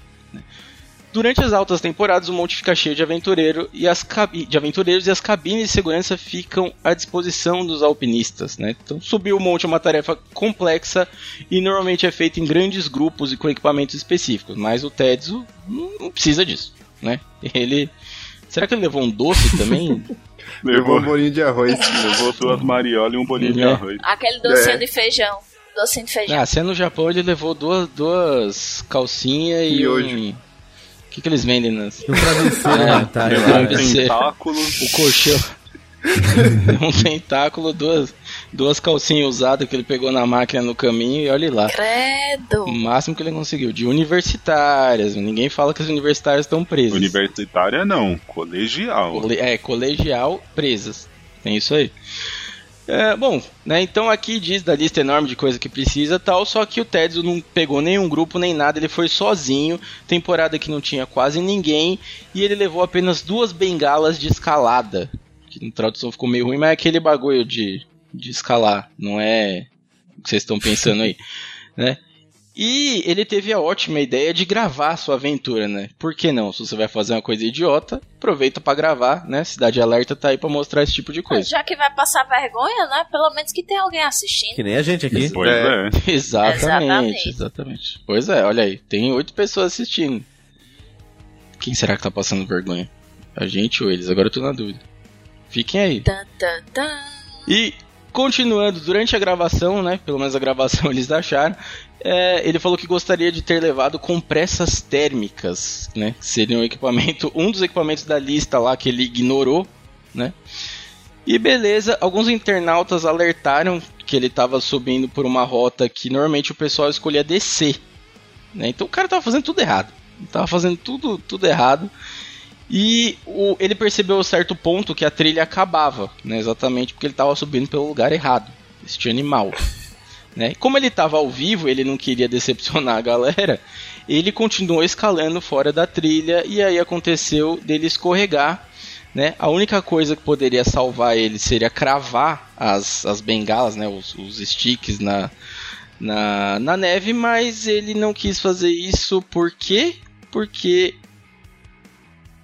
Durante as altas temporadas, o monte fica cheio de, aventureiro e as cabi- de aventureiros e as cabines de segurança ficam à disposição dos alpinistas. Né? Então, subir o monte é uma tarefa complexa e normalmente é feita em grandes grupos e com equipamentos específicos, mas o Tetsu não precisa disso. Né? [laughs] Ele. Será que ele levou um doce também? [laughs] Levou um bolinho de arroz. levou duas mariolas e um bolinho de É. arroz. Aquele docinho É. de feijão. Docinho de feijão. Ah, se é no Japão, ele levou duas, duas calcinhas e Miojo. um. O que, que eles vendem nas. Um travesseiro [laughs] É, né, tá, é, um tentáculo. o colchão. [laughs] um tentáculo, duas, duas calcinhas usadas que ele pegou na máquina no caminho e olha lá. Credo. O máximo que ele conseguiu. De universitárias. Ninguém fala que as universitárias estão presas. Universitária não, colegial. Cole- É, colegial presas. Tem isso aí. É, bom, né, então aqui diz da lista enorme de coisa que precisa tal, só que o Tetsu não pegou nenhum grupo nem nada, ele foi sozinho, temporada que não tinha quase ninguém, e ele levou apenas duas bengalas de escalada. Que na tradução ficou meio ruim, mas é aquele bagulho de, de escalar, não é o que vocês estão pensando aí, [laughs] né? E ele teve a ótima ideia de gravar a sua aventura, né? Por que não? Se você vai fazer uma coisa idiota, aproveita pra gravar, né? Cidade Alerta tá aí pra mostrar esse tipo de coisa. Já que vai passar vergonha, né? Pelo menos que tem alguém assistindo. Que nem a gente aqui. Pois é. [laughs] Exatamente, Exatamente. exatamente. Pois é, olha aí, tem oito pessoas assistindo. Quem será que tá passando vergonha? A gente ou eles? Agora eu tô na dúvida. Fiquem aí. Tan, tan, tan. E continuando, durante a gravação, né? Pelo menos a gravação [laughs] eles acharam. É, ele falou que gostaria de ter levado compressas térmicas, né? Que seria um equipamento, um dos equipamentos da lista lá que ele ignorou, né? E beleza, alguns internautas alertaram que ele estava subindo por uma rota que normalmente o pessoal escolhia descer. Né? Então o cara tava fazendo tudo errado. Ele tava fazendo tudo, tudo errado. E o- ele percebeu a certo ponto que a trilha acabava, né? exatamente porque ele estava subindo pelo lugar errado. Este animal. Né? Como ele estava ao vivo, ele não queria decepcionar a galera. Ele continuou escalando fora da trilha e aí aconteceu dele escorregar. Né? A única coisa que poderia salvar ele seria cravar as, as bengalas, né? os, os sticks na, na, na neve, mas ele não quis fazer isso por quê? Porque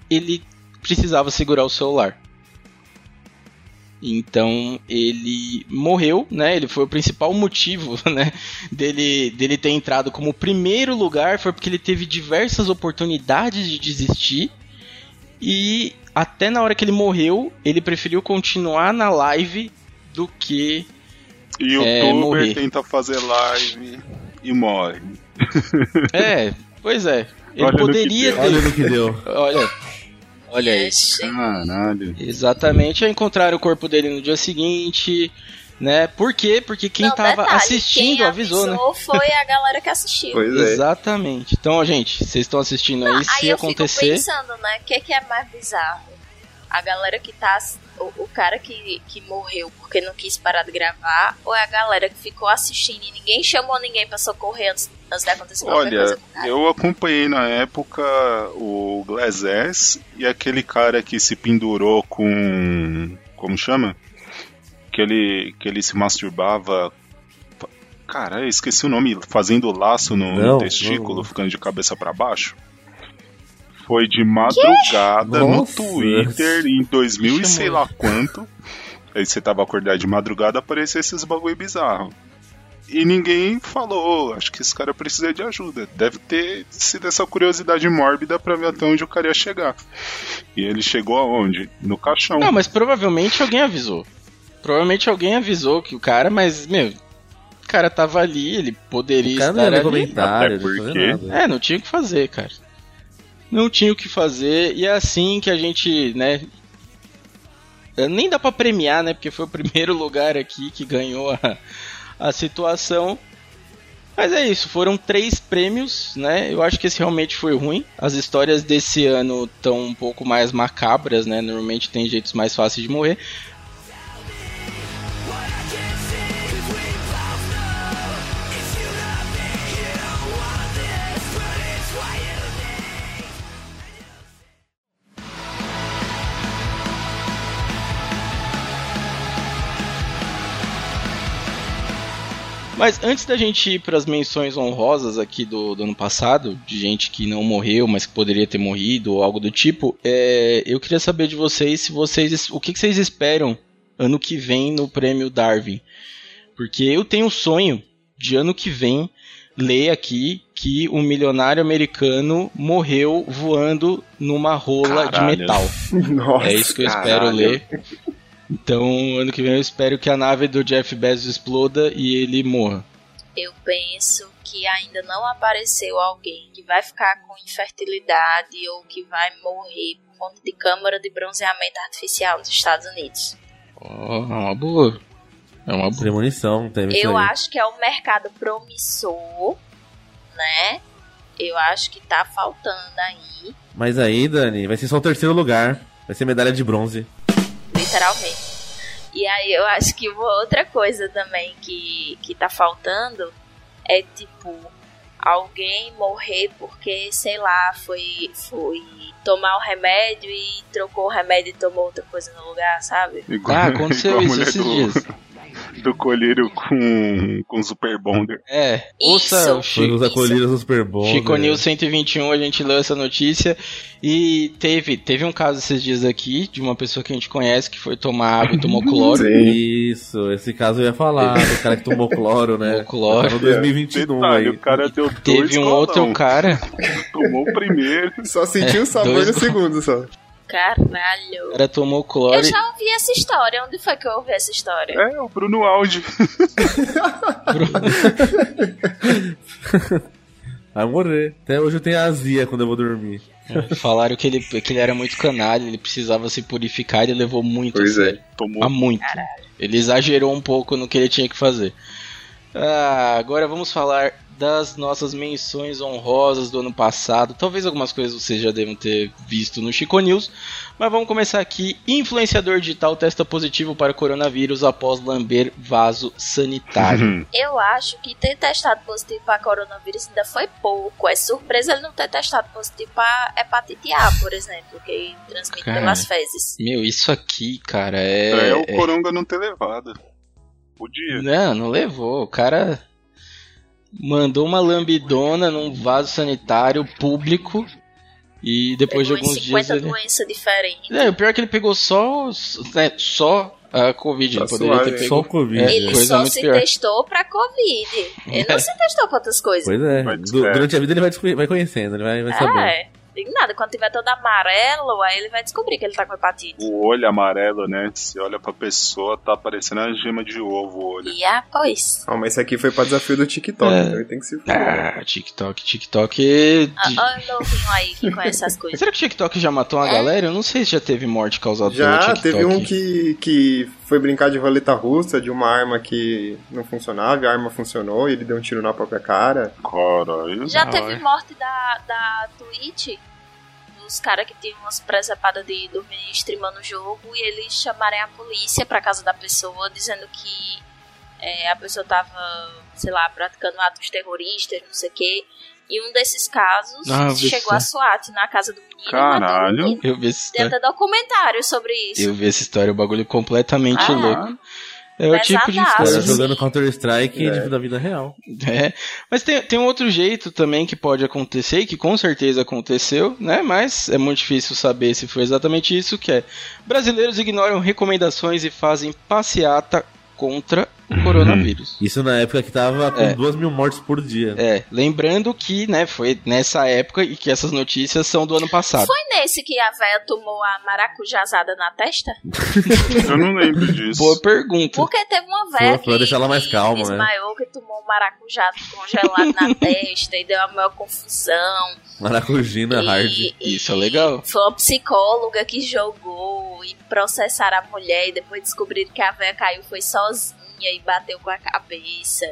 ele precisava segurar o celular. Então ele morreu, né? Ele foi o principal motivo, [laughs] né? Dele, dele ter entrado como primeiro lugar foi porque ele teve diversas oportunidades de desistir e até na hora que ele morreu ele preferiu continuar na live do que Youtuber É, morrer. tenta fazer live e morre. [laughs] é, pois é. Ele Olha no que poderia deu. Olha ter, no que deu. [laughs] olha, olha aí. Ixi. Caralho. Exatamente, encontraram o corpo dele no dia seguinte, né? Por quê? Porque quem Não, tava detalhe, assistindo quem avisou, né? foi a galera que assistiu. Pois é. Exatamente. Então, gente, vocês estão assistindo aí, Aí se eu acontecer. fico pensando, né? O que, que é mais bizarro? A galera que tá. O, o cara que, que morreu porque não quis parar de gravar, ou é a galera que ficou assistindo e ninguém chamou ninguém pra socorrer antes, antes de acontecer qualquer Olha, coisa com o cara? eu acompanhei na época o Glass S e aquele cara que se pendurou com. Como chama? Que ele, que ele se masturbava. Cara, eu esqueci o nome, fazendo laço no, no Não, testículo, não. ficando de cabeça pra baixo. Foi de madrugada no Nossa. Twitter em 2000 e sei lá quanto. Aí você tava acordado de madrugada, aparecia esses bagulho bizarro. E ninguém falou, acho que esse cara precisa de ajuda. Deve ter sido essa curiosidade mórbida pra ver até onde o cara ia chegar. E ele chegou aonde? No caixão. Não, mas provavelmente alguém avisou. Provavelmente alguém avisou que o cara, mas, meu, o cara tava ali, ele poderia O cara não ia estar ali. Até não porque- nada. É, não tinha o que fazer, cara. Não tinha o que fazer, e é assim que a gente, né. Nem dá pra premiar, né? Porque foi o [laughs] primeiro lugar aqui que ganhou a, a situação. Mas é isso, foram três prêmios, né? Eu acho que esse realmente foi ruim. As histórias desse ano estão um pouco mais macabras, né? Normalmente tem jeitos mais fáceis de morrer. Mas antes da gente ir para as menções honrosas aqui do, do ano passado, de gente que não morreu, mas que poderia ter morrido ou algo do tipo, é, eu queria saber de vocês se vocês. O que, que vocês esperam ano que vem no prêmio Darwin? Porque eu tenho um sonho de ano que vem ler aqui que um milionário americano morreu voando numa rola Caralho. de metal. [laughs] Nossa, É isso que eu espero caralho. ler. Então, ano que vem eu espero que a nave do Jeff Bezos exploda e ele morra. Eu penso que ainda não apareceu alguém que vai ficar com infertilidade ou que vai morrer por conta de câmara de bronzeamento artificial nos Estados Unidos. Oh, é uma boa. É uma boa. Premonição, teve isso Eu aí. acho que é um mercado promissor, né? Eu acho que tá faltando aí, Mas aí, Dani, vai ser só o terceiro lugar. Vai ser medalha de bronze. Literalmente. E aí eu acho que uma outra coisa também que, que tá faltando é tipo alguém morrer porque, sei lá, foi, foi tomar o remédio e trocou o remédio e tomou outra coisa no lugar, sabe? Igual, Ah, aconteceu isso esses dias. Do colírio com, com Super Bonder. É, ouça o Chico, os acolhidos do Super Bowl. Chico? News 121, a gente leu essa notícia e teve, teve um caso esses dias aqui de uma pessoa que a gente conhece que foi tomar água e tomou [laughs] cloro. Sim. Isso, esse caso eu ia falar, [laughs] do cara que tomou cloro, né? Tomou cloro. Tá no 2022 Detalhe, aí. o cara deu dois Teve um rolão. outro cara, Tomou o primeiro. Só senti o sabor dois no segundo só. Caralho. o cara tomou cloro. Eu já ouvi essa história. Onde foi que eu ouvi essa história? É, o Bruno Aldi. [laughs] Vai morrer. Até hoje eu tenho azia quando eu vou dormir. Falaram que ele, que ele era muito canalha, ele precisava se purificar, ele levou muito Pois a é. sério. Tomou A muito. Ele exagerou um pouco no que ele tinha que fazer. Ah, agora vamos falar das nossas menções honrosas do ano passado. Talvez algumas coisas vocês já devam ter visto no Chico News. Mas vamos começar aqui. Influenciador digital testa positivo para coronavírus após lamber vaso sanitário. Eu acho que ter testado positivo para coronavírus ainda foi pouco. É surpresa ele não ter testado positivo para hepatite A, por exemplo, que transmite Cara. pelas fezes. Meu, isso aqui, cara, é. É, o é- Coronga não ter levado. Podia. Não, não levou. O cara mandou uma lambidona num vaso sanitário público e depois Pegou de alguns em dias 50 ele... doenças diferentes. É, o pior é que ele pegou só, né, só a Covid. Tá ele poderia suave, ter? Só pego... o Covid. É, Ele coisa só muito se pior. testou pra Covid. Ele É. não se testou pra outras coisas. Pois é. Durante a vida ele vai, vai conhecendo, ele vai, vai saber. É, tem nada. Quando tiver todo amarelo, aí ele vai descobrir que ele tá com hepatite. O olho amarelo, né? Se olha pra pessoa, tá parecendo a gema de ovo o olho. E após. Ah, mas esse aqui foi pra desafio do TikTok, É. então ele tem que se fuder. Ah, TikTok, TikTok... Ah, de- Olha o novinho aí que conhece as coisas. Será que o TikTok já matou uma É. galera? Eu não sei se já teve morte causada Já pelo TikTok. teve um que, que foi brincar de roleta russa de uma arma que não funcionava, e a arma funcionou e ele deu um tiro na própria cara. Caralho. Já Da teve morte da, da Twitch, dos caras que tinham umas presepadas de dormir streamando o jogo e eles chamarem a polícia pra casa da pessoa dizendo que é, a pessoa tava, sei lá, praticando atos terroristas, não sei o quê. E um desses casos Ah, chegou a SWAT na casa do menino o Caralho. menino. Eu vi essa Tem história. até documentário sobre isso. Eu vi essa história, o bagulho completamente Ah. louco. É o tipo de. Sim. jogando Counter-Strike É. da vida real. É, mas tem, tem um outro jeito também que pode acontecer, e que com certeza aconteceu, né? Mas é muito difícil saber se foi exatamente isso, que é brasileiros ignoram recomendações e fazem passeata contra coronavírus. Isso na época que tava com É. duas mil mortes por dia. É, lembrando que, né, foi nessa época e que essas notícias são do ano passado. Foi nesse que a véia tomou a maracujazada na testa? [laughs] Eu não lembro disso. Boa pergunta. Porque teve uma Foi véia pra que, deixar ela mais que calma, né? desmaiou, que tomou um maracujá congelado na [laughs] testa e deu a maior confusão. Maracujina E- hard. e- Isso é legal. Foi uma psicóloga que jogou e processaram a mulher e depois descobriram que a véia caiu foi sozinha e bateu com a cabeça.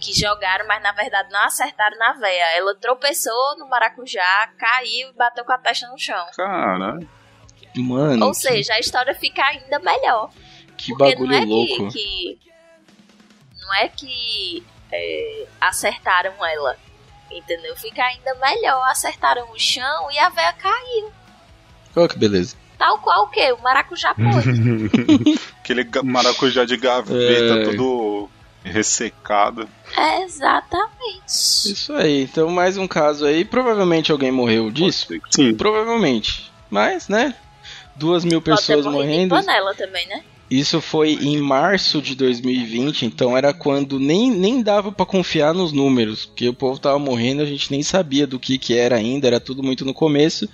Que jogaram, mas na verdade não acertaram na véia. Ela tropeçou no maracujá, caiu e bateu com a testa no chão. Caralho. Mano, Ou seja, a história fica ainda melhor. que bagulho não é louco. Que, que- não é que é, acertaram ela. Entendeu? Fica ainda melhor. Acertaram o chão e a véia caiu. Olha que beleza. Tal qual o quê? O maracujá pôde. [laughs] Aquele maracujá de gaveta, É. todo ressecado. É, exatamente. Isso aí. Então, mais um caso aí. Provavelmente alguém morreu disso. Sim. Provavelmente. Mas, né? Duas mil Pode pessoas morrido em morrendo. panela também, né? Isso foi em março de 2020, então era quando nem, nem dava pra confiar nos números, porque o povo tava morrendo, a gente nem sabia do que que era ainda, era tudo muito no começo.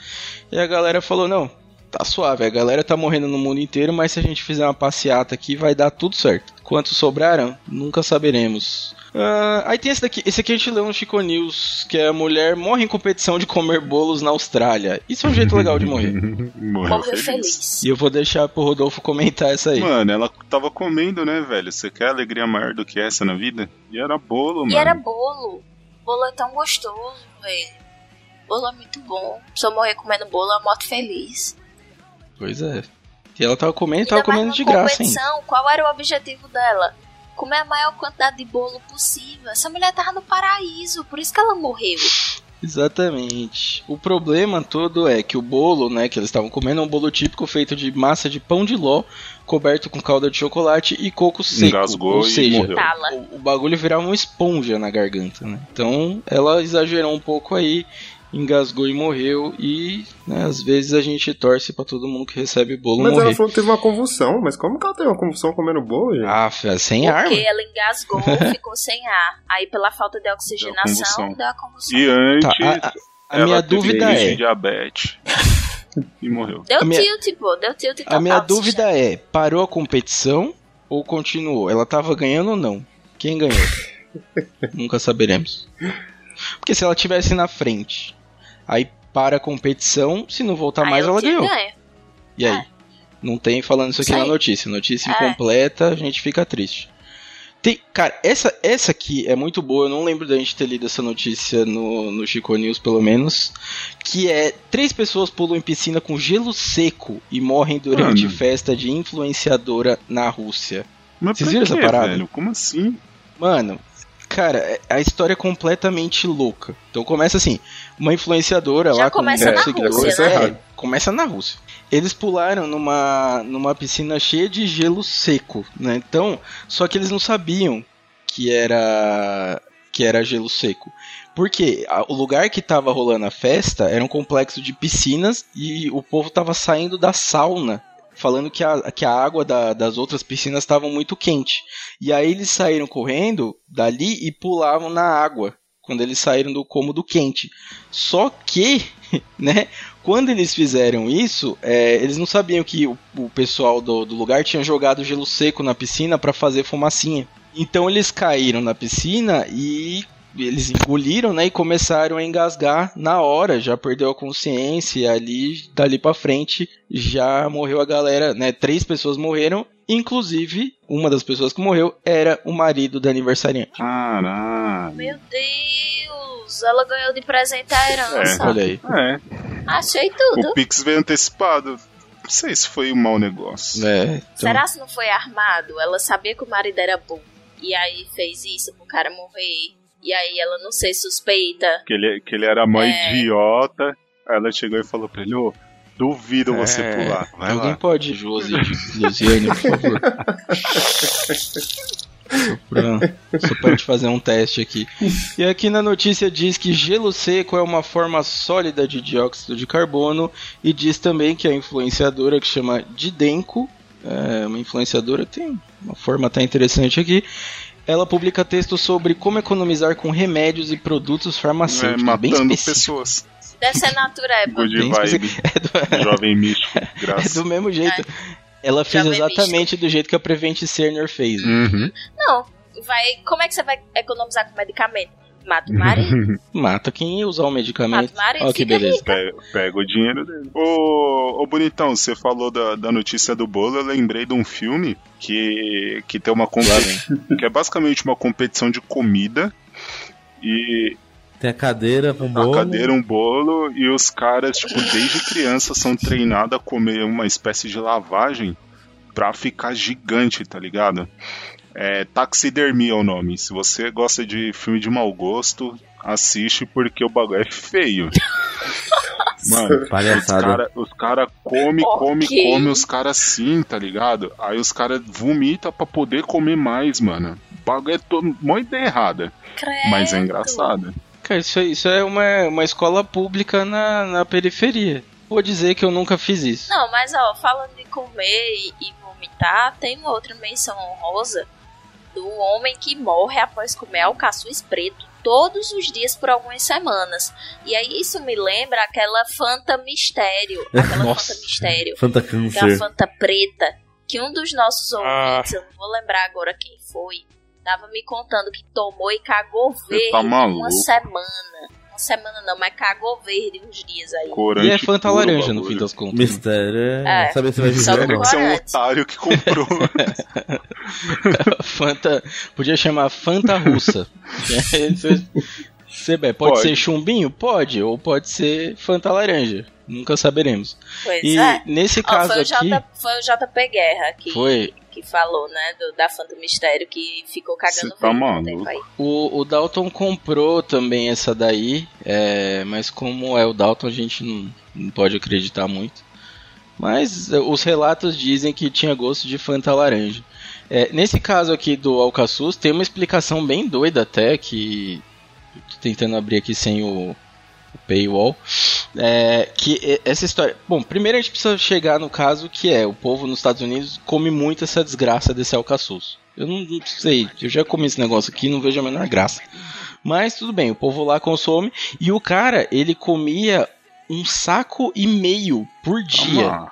E a galera falou: "Não, tá suave, a galera tá morrendo no mundo inteiro, mas se a gente fizer uma passeata aqui vai dar tudo certo. Quantos sobraram? Nunca saberemos." Ah, aí tem esse daqui, esse aqui a gente leu no Chico News, que é a mulher morre em competição de comer bolos na Austrália. Isso é um jeito legal de morrer. [laughs] Morreu Morreu feliz. feliz. E eu vou deixar pro Rodolfo comentar essa aí. Mano, ela tava comendo, né, velho? Você quer alegria maior do que essa na vida? E era bolo, mano. E era bolo. Bolo é tão gostoso, velho. Bolo é muito bom. Se eu morrer comendo bolo, é uma morte feliz. Pois é. E ela tava comendo, Ainda tava comendo de graça, hein? Qual era o objetivo dela? Comer a maior quantidade de bolo possível. Essa mulher tava no paraíso, por isso que ela morreu. Exatamente. O problema todo é que o bolo, né, que eles estavam comendo é um bolo típico feito de massa de pão de ló, coberto com calda de chocolate e coco seco. Engasgou Ou e seja, o, o bagulho virava uma esponja na garganta, né? Então ela exagerou um pouco aí, engasgou e morreu. E né, às vezes a gente torce pra todo mundo que recebe bolo Mas morrer. ela falou que teve uma convulsão. Mas como que ela teve uma convulsão comendo bolo, gente? Ah, fé, sem arma. Porque ela engasgou, [laughs] ficou sem ar. Aí, pela falta de oxigenação, convulsão. deu a convulsão. E antes, Tá, a, a- a ela minha teve dúvida é. diabetes. [laughs] e morreu. Deu A minha- tilt, pô. Deu tilt A minha dúvida é, parou a competição ou continuou? Ela tava ganhando ou não? Quem ganhou? [laughs] Nunca saberemos. Porque se ela tivesse na frente, aí para a competição, se não voltar Aí mais, ela ganhou. ganho. E aí? É. Não tem falando isso aqui Isso na notícia. Notícia É. incompleta, a gente fica triste. Tem, cara, essa, essa aqui é muito boa. Eu não lembro da gente ter lido essa notícia no, no Chico News, pelo menos. Que é: três pessoas pulam em piscina com gelo seco e morrem durante Mano. festa de influenciadora na Rússia. Mas Vocês pra viram essa parada? velho? Como assim? Mano, cara, é- a história é completamente louca. Então começa assim: uma influenciadora Já lá com começa na seguidores. Rússia, é, né? errado. começa na Rússia. Eles pularam numa, numa piscina cheia de gelo seco, né? Então, só que eles não sabiam que era que era gelo seco. Porque o lugar que tava rolando a festa era um complexo de piscinas e o povo tava saindo da sauna, falando que a, que a água da- das outras piscinas estavam muito quente. E aí eles saíram correndo dali e pulavam na água quando eles saíram do cômodo quente. Só que, [laughs] né, quando eles fizeram isso, é, eles não sabiam que o, o pessoal do, do lugar tinha jogado gelo seco na piscina para fazer fumacinha. Então eles caíram na piscina e eles engoliram, né, e começaram a engasgar na hora, já perdeu a consciência e ali, dali pra frente, já morreu a galera, né, três pessoas morreram, inclusive, uma das pessoas que morreu era o marido da aniversariante. Caralho. Meu Deus, ela ganhou de presente a herança. Olha aí. É, Achei tudo. o Pix veio antecipado. Não sei se foi um mau negócio. É, então- Será se não foi armado? Ela sabia que o marido era bom. E aí fez isso pro cara morrer. E aí ela não sei suspeita. Que ele, que ele era mó É. idiota. Aí ela chegou e falou pra ele, ô, duvido você É, pular. Vai Alguém lá. pode, Josi, Luciane, por favor. Só pra, só pra gente fazer um teste aqui. E aqui na notícia diz que gelo seco é uma forma sólida de dióxido de carbono e diz também que a influenciadora que chama Didenko, é uma influenciadora que tem uma forma até interessante aqui, ela publica textos sobre como economizar com remédios e produtos É, farmacêuticos, bem matando específico. pessoas. Deve ser natureba. Good bem vibe. [laughs] Jovem místico. [laughs] É Graças. do mesmo jeito. Ela fez Já bem exatamente do jeito que a Prevent Cerner fez. Uhum. Não, vai. Como é que você vai economizar com medicamento? Mata o marido. [laughs] Mata quem usar o medicamento. Mata o marido, Ó, que [laughs] beleza. Pega, pega o dinheiro dele. Ô, ô Bonitão, você falou da, da notícia do bolo, eu lembrei de um filme que, que tem uma competição. que é basicamente uma competição de comida. E Tem a cadeira com uma bolo. cadeira, um bolo, e os caras, tipo, desde criança são treinados a comer uma espécie de lavagem pra ficar gigante, tá ligado? É, taxidermia é o nome. Se você gosta de filme de mau gosto, assiste porque o bagulho é feio. [laughs] Mano, os Palhaçada. caras os cara come, come, Ok. come os caras sim, tá ligado? Aí os caras vomitam pra poder comer mais, mano. bagulho é todo, uma ideia errada. Credo. Mas é engraçado. Cara, isso, é- isso é uma, uma escola pública na, na periferia. Vou dizer que eu nunca fiz isso. Não, mas ó, falando de comer e, e vomitar, tem uma outra menção honrosa do homem que morre após comer alcaçuz preto todos os dias por algumas semanas. E aí isso me lembra aquela Fanta Mistério. Aquela Nossa. Fanta Mistério. Fanta Câncer. Fanta preta. Que um dos nossos Ah. ouvintes, eu não vou lembrar agora quem foi, tava me contando que tomou e cagou verde tá uma semana. Uma semana não, mas cagou verde uns dias aí. Corante E é Fanta puro o laranja no fim das contas. Mistério. É. É. Saber se vai viver. Você é um Corante. otário que comprou. [laughs] Fanta. Podia chamar Fanta russa. [laughs] Você- bebe. Pode, Pode. ser chumbinho? Pode. Ou pode ser Fanta laranja. Nunca saberemos. Pois E é. nesse Ó, caso foi, o aqui. J, foi o JP Guerra que, Foi. Que falou, né, do, da Fanta Mistério, que ficou cagando Cê tá maluco? O, o Dalton comprou também essa daí, é, mas como é o Dalton, a gente não, não pode acreditar muito. Mas é, os relatos dizem que tinha gosto de Fanta laranja. É, nesse caso aqui do Alcaçuz, tem uma explicação bem doida até, que tô tentando abrir aqui sem o, o paywall. É, que essa história. Bom, primeiro a gente precisa chegar no caso que é: o povo nos Estados Unidos come muito essa desgraça desse alcaçuz. Eu não, não sei, eu já comi esse negócio aqui não vejo a menor graça. Mas tudo bem, o povo lá consome. E o cara, ele comia um saco e meio por dia.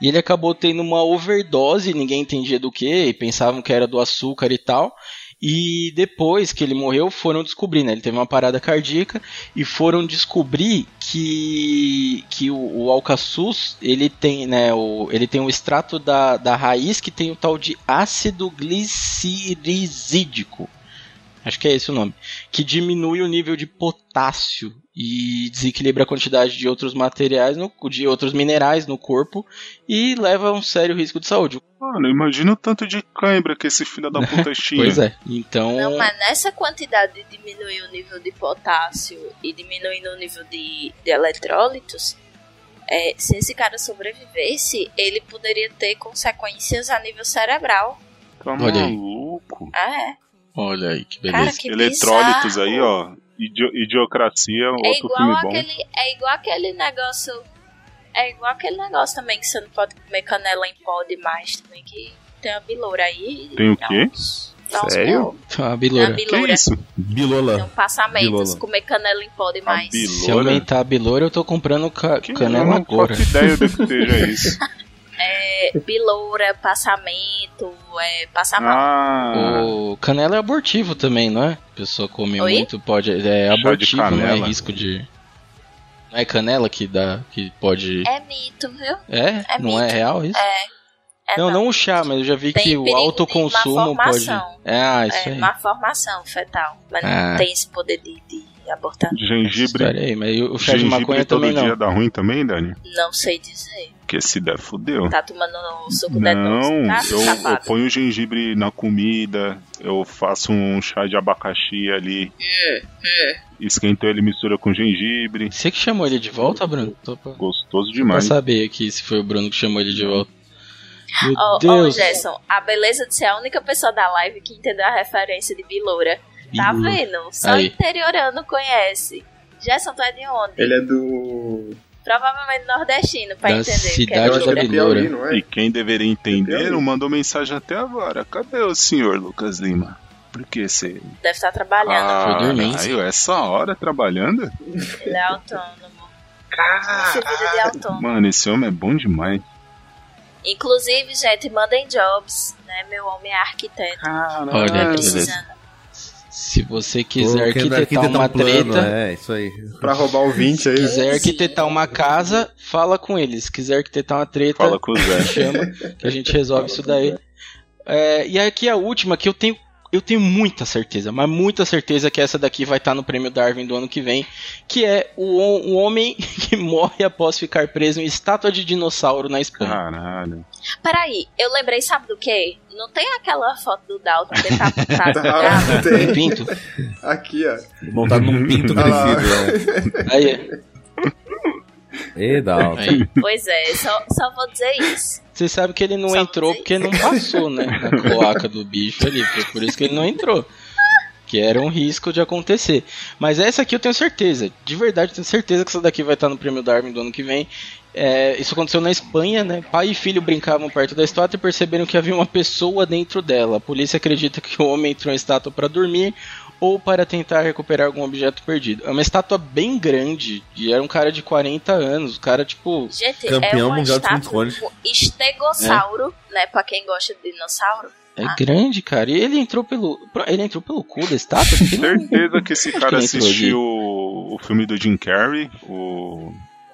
E ele acabou tendo uma overdose, ninguém entendia do que, e pensavam que era do açúcar e tal. E depois que ele morreu, foram descobrir, né? Ele teve uma parada cardíaca e foram descobrir que, que o, o alcaçuz, ele tem, né, o, ele tem um extrato da, da raiz que tem o tal de ácido glicerizídico. Acho que é esse o nome. Que diminui o nível de potássio e desequilibra a quantidade de outros materiais, no, de outros minerais no corpo e leva a um sério risco de saúde. Mano, imagina o tanto de cãibra que esse filho da puta [laughs] tinha. Pois é. Então. Não, mas nessa quantidade de diminuir o nível de potássio e diminuindo o nível de, de eletrólitos, é, se esse cara sobrevivesse, ele poderia ter consequências a nível cerebral. Tá Olha aí. maluco. Ah, é? Olha aí que Cara, beleza. que Eletrólitos bizarro. aí, ó. Idio- Idiocracia, É outro igual filme bom. aquele, é igual aquele negócio. É igual aquele negócio também que você não pode comer canela em pó demais também, que tem a biloura aí. Tem o quê? uns- Sério? Tá a biloura. Que biloura. isso? Bilola. um passamento, Bilola. comer canela em pó demais. Se aumentar a biloura, eu tô comprando ca Que canela não agora. faço ideia do que seja isso. [laughs] É, biloura, passamento, é, passar mal. Ah, O canela é abortivo também, não é? A pessoa come Oi? muito, pode. É de abortivo, não é risco de. Não é canela que dá. que pode. É mito, viu? É? é não é mito. real isso? É. é não, não o chá, mas eu já vi Tem que o perigo de alto consumo má pode. É, ah, isso É, aí. má formação fetal. Mas Ah. não tem esse poder de, de abortar. Gengibre. aí, mas o chá de Gengibre maconha todo também dia não. dá ruim também, Dani? Não sei dizer. Porque se der, fudeu. Tá tomando o suco de Não, tá, eu, eu ponho gengibre na comida, eu faço um chá de abacaxi ali, esquento ele, mistura com gengibre, Você que chamou ele de volta, Bruno? Tô pra, gostoso pra demais. saber aqui se foi o Bruno que chamou ele de volta. Meu ó, Deus! Gerson, a beleza de ser a única pessoa da live que entendeu a referência de Biloura. Tá vendo? Só Aí. interiorano conhece. Gerson, tu é de onde? Ele é do. Provavelmente nordestino, pra Da entender. é cidade acho que é da é? E quem deveria entender não mandou mensagem até agora. Cadê o senhor Lucas Lima? Por que você. Deve estar trabalhando. Foi dormindo. Caralho, essa hora trabalhando? Ele é autônomo. Se vira de autônomo. Mano, esse homem é bom demais. Inclusive, gente, mandem jobs, né? Meu homem é arquiteto. Caralho. Olha, Tá precisando. Se você quiser Pô, arquitetar arquitetar uma um plano, treta, É, isso aí. Pra roubar o 20 aí. né? quiser arquitetar uma casa, fala com eles. Se quiser arquitetar uma treta, Fala com o Zé. chama, que a gente resolve isso daí. É, e aqui a última, que eu tenho, eu tenho muita certeza, mas muita certeza que essa daqui vai estar no prêmio Darwin do ano que vem, que é o, o homem [laughs] que morre após ficar preso em estátua de dinossauro na Espanha. Caralho. Peraí, eu lembrei, sabe do quê? Não tem aquela foto do Dalton decapitado? Ah, Um tem. pinto. Aqui, ó. Montado num pinto Ah lá. crescido. é. Aí, E Dalton. Pois é, só, só vou dizer isso. Você sabe que ele não Só entrou porque não passou, né? [laughs] Na cloaca do bicho ali. Foi por isso que ele não entrou. Que era um risco de acontecer. Mas essa aqui eu tenho certeza. De verdade, tenho certeza que essa daqui vai estar no prêmio Darwin do ano que vem. É, isso aconteceu na Espanha, né? Pai e filho brincavam perto da estátua e perceberam que havia uma pessoa dentro dela. A polícia acredita que o homem entrou em estátua para dormir ou para tentar recuperar algum objeto perdido. É uma estátua bem grande e era um cara de 40 anos. O cara, tipo, Gente, Campeão é uma mundial de estátua com estegossauro, né? Pra quem gosta de dinossauro. é Ah. grande, cara. E ele entrou pelo. Ele entrou pelo cu da estátua? [laughs] Certeza que esse cara assistiu o, o filme do Jim Carrey, o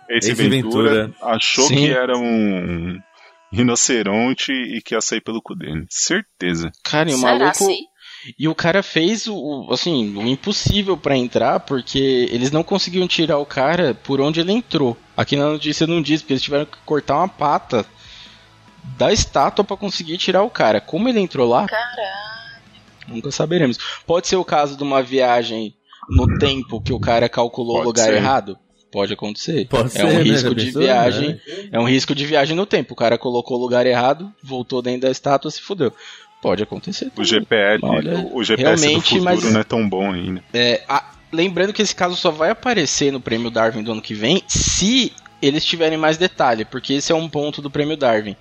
Ace Ace Ventura, Ventura. achou Sim. que era um rinoceronte e que ia sair pelo cu dele. Certeza. Cara, e o Será maluco. assim? E o cara fez o, o- assim, o impossível pra entrar, porque eles não conseguiam tirar o cara por onde ele entrou. Aqui na notícia não diz, porque eles tiveram que cortar uma pata da estátua pra conseguir tirar o cara. Como ele entrou lá, Caralho. nunca saberemos. Pode ser o caso de uma viagem no tempo que o cara calculou o Pode lugar ser. errado. Pode acontecer. Pode é ser, um né? risco Já de pensou? viagem. É. É um risco de viagem no tempo. O cara colocou o lugar errado, voltou dentro da estátua, se fudeu. Pode acontecer. O. GPS, Olha, o, GPS do realmente, futuro mas- não é tão bom ainda. É, a- lembrando que esse caso só vai aparecer no prêmio Darwin do ano que vem se eles tiverem mais detalhe, porque esse é um ponto do prêmio Darwin.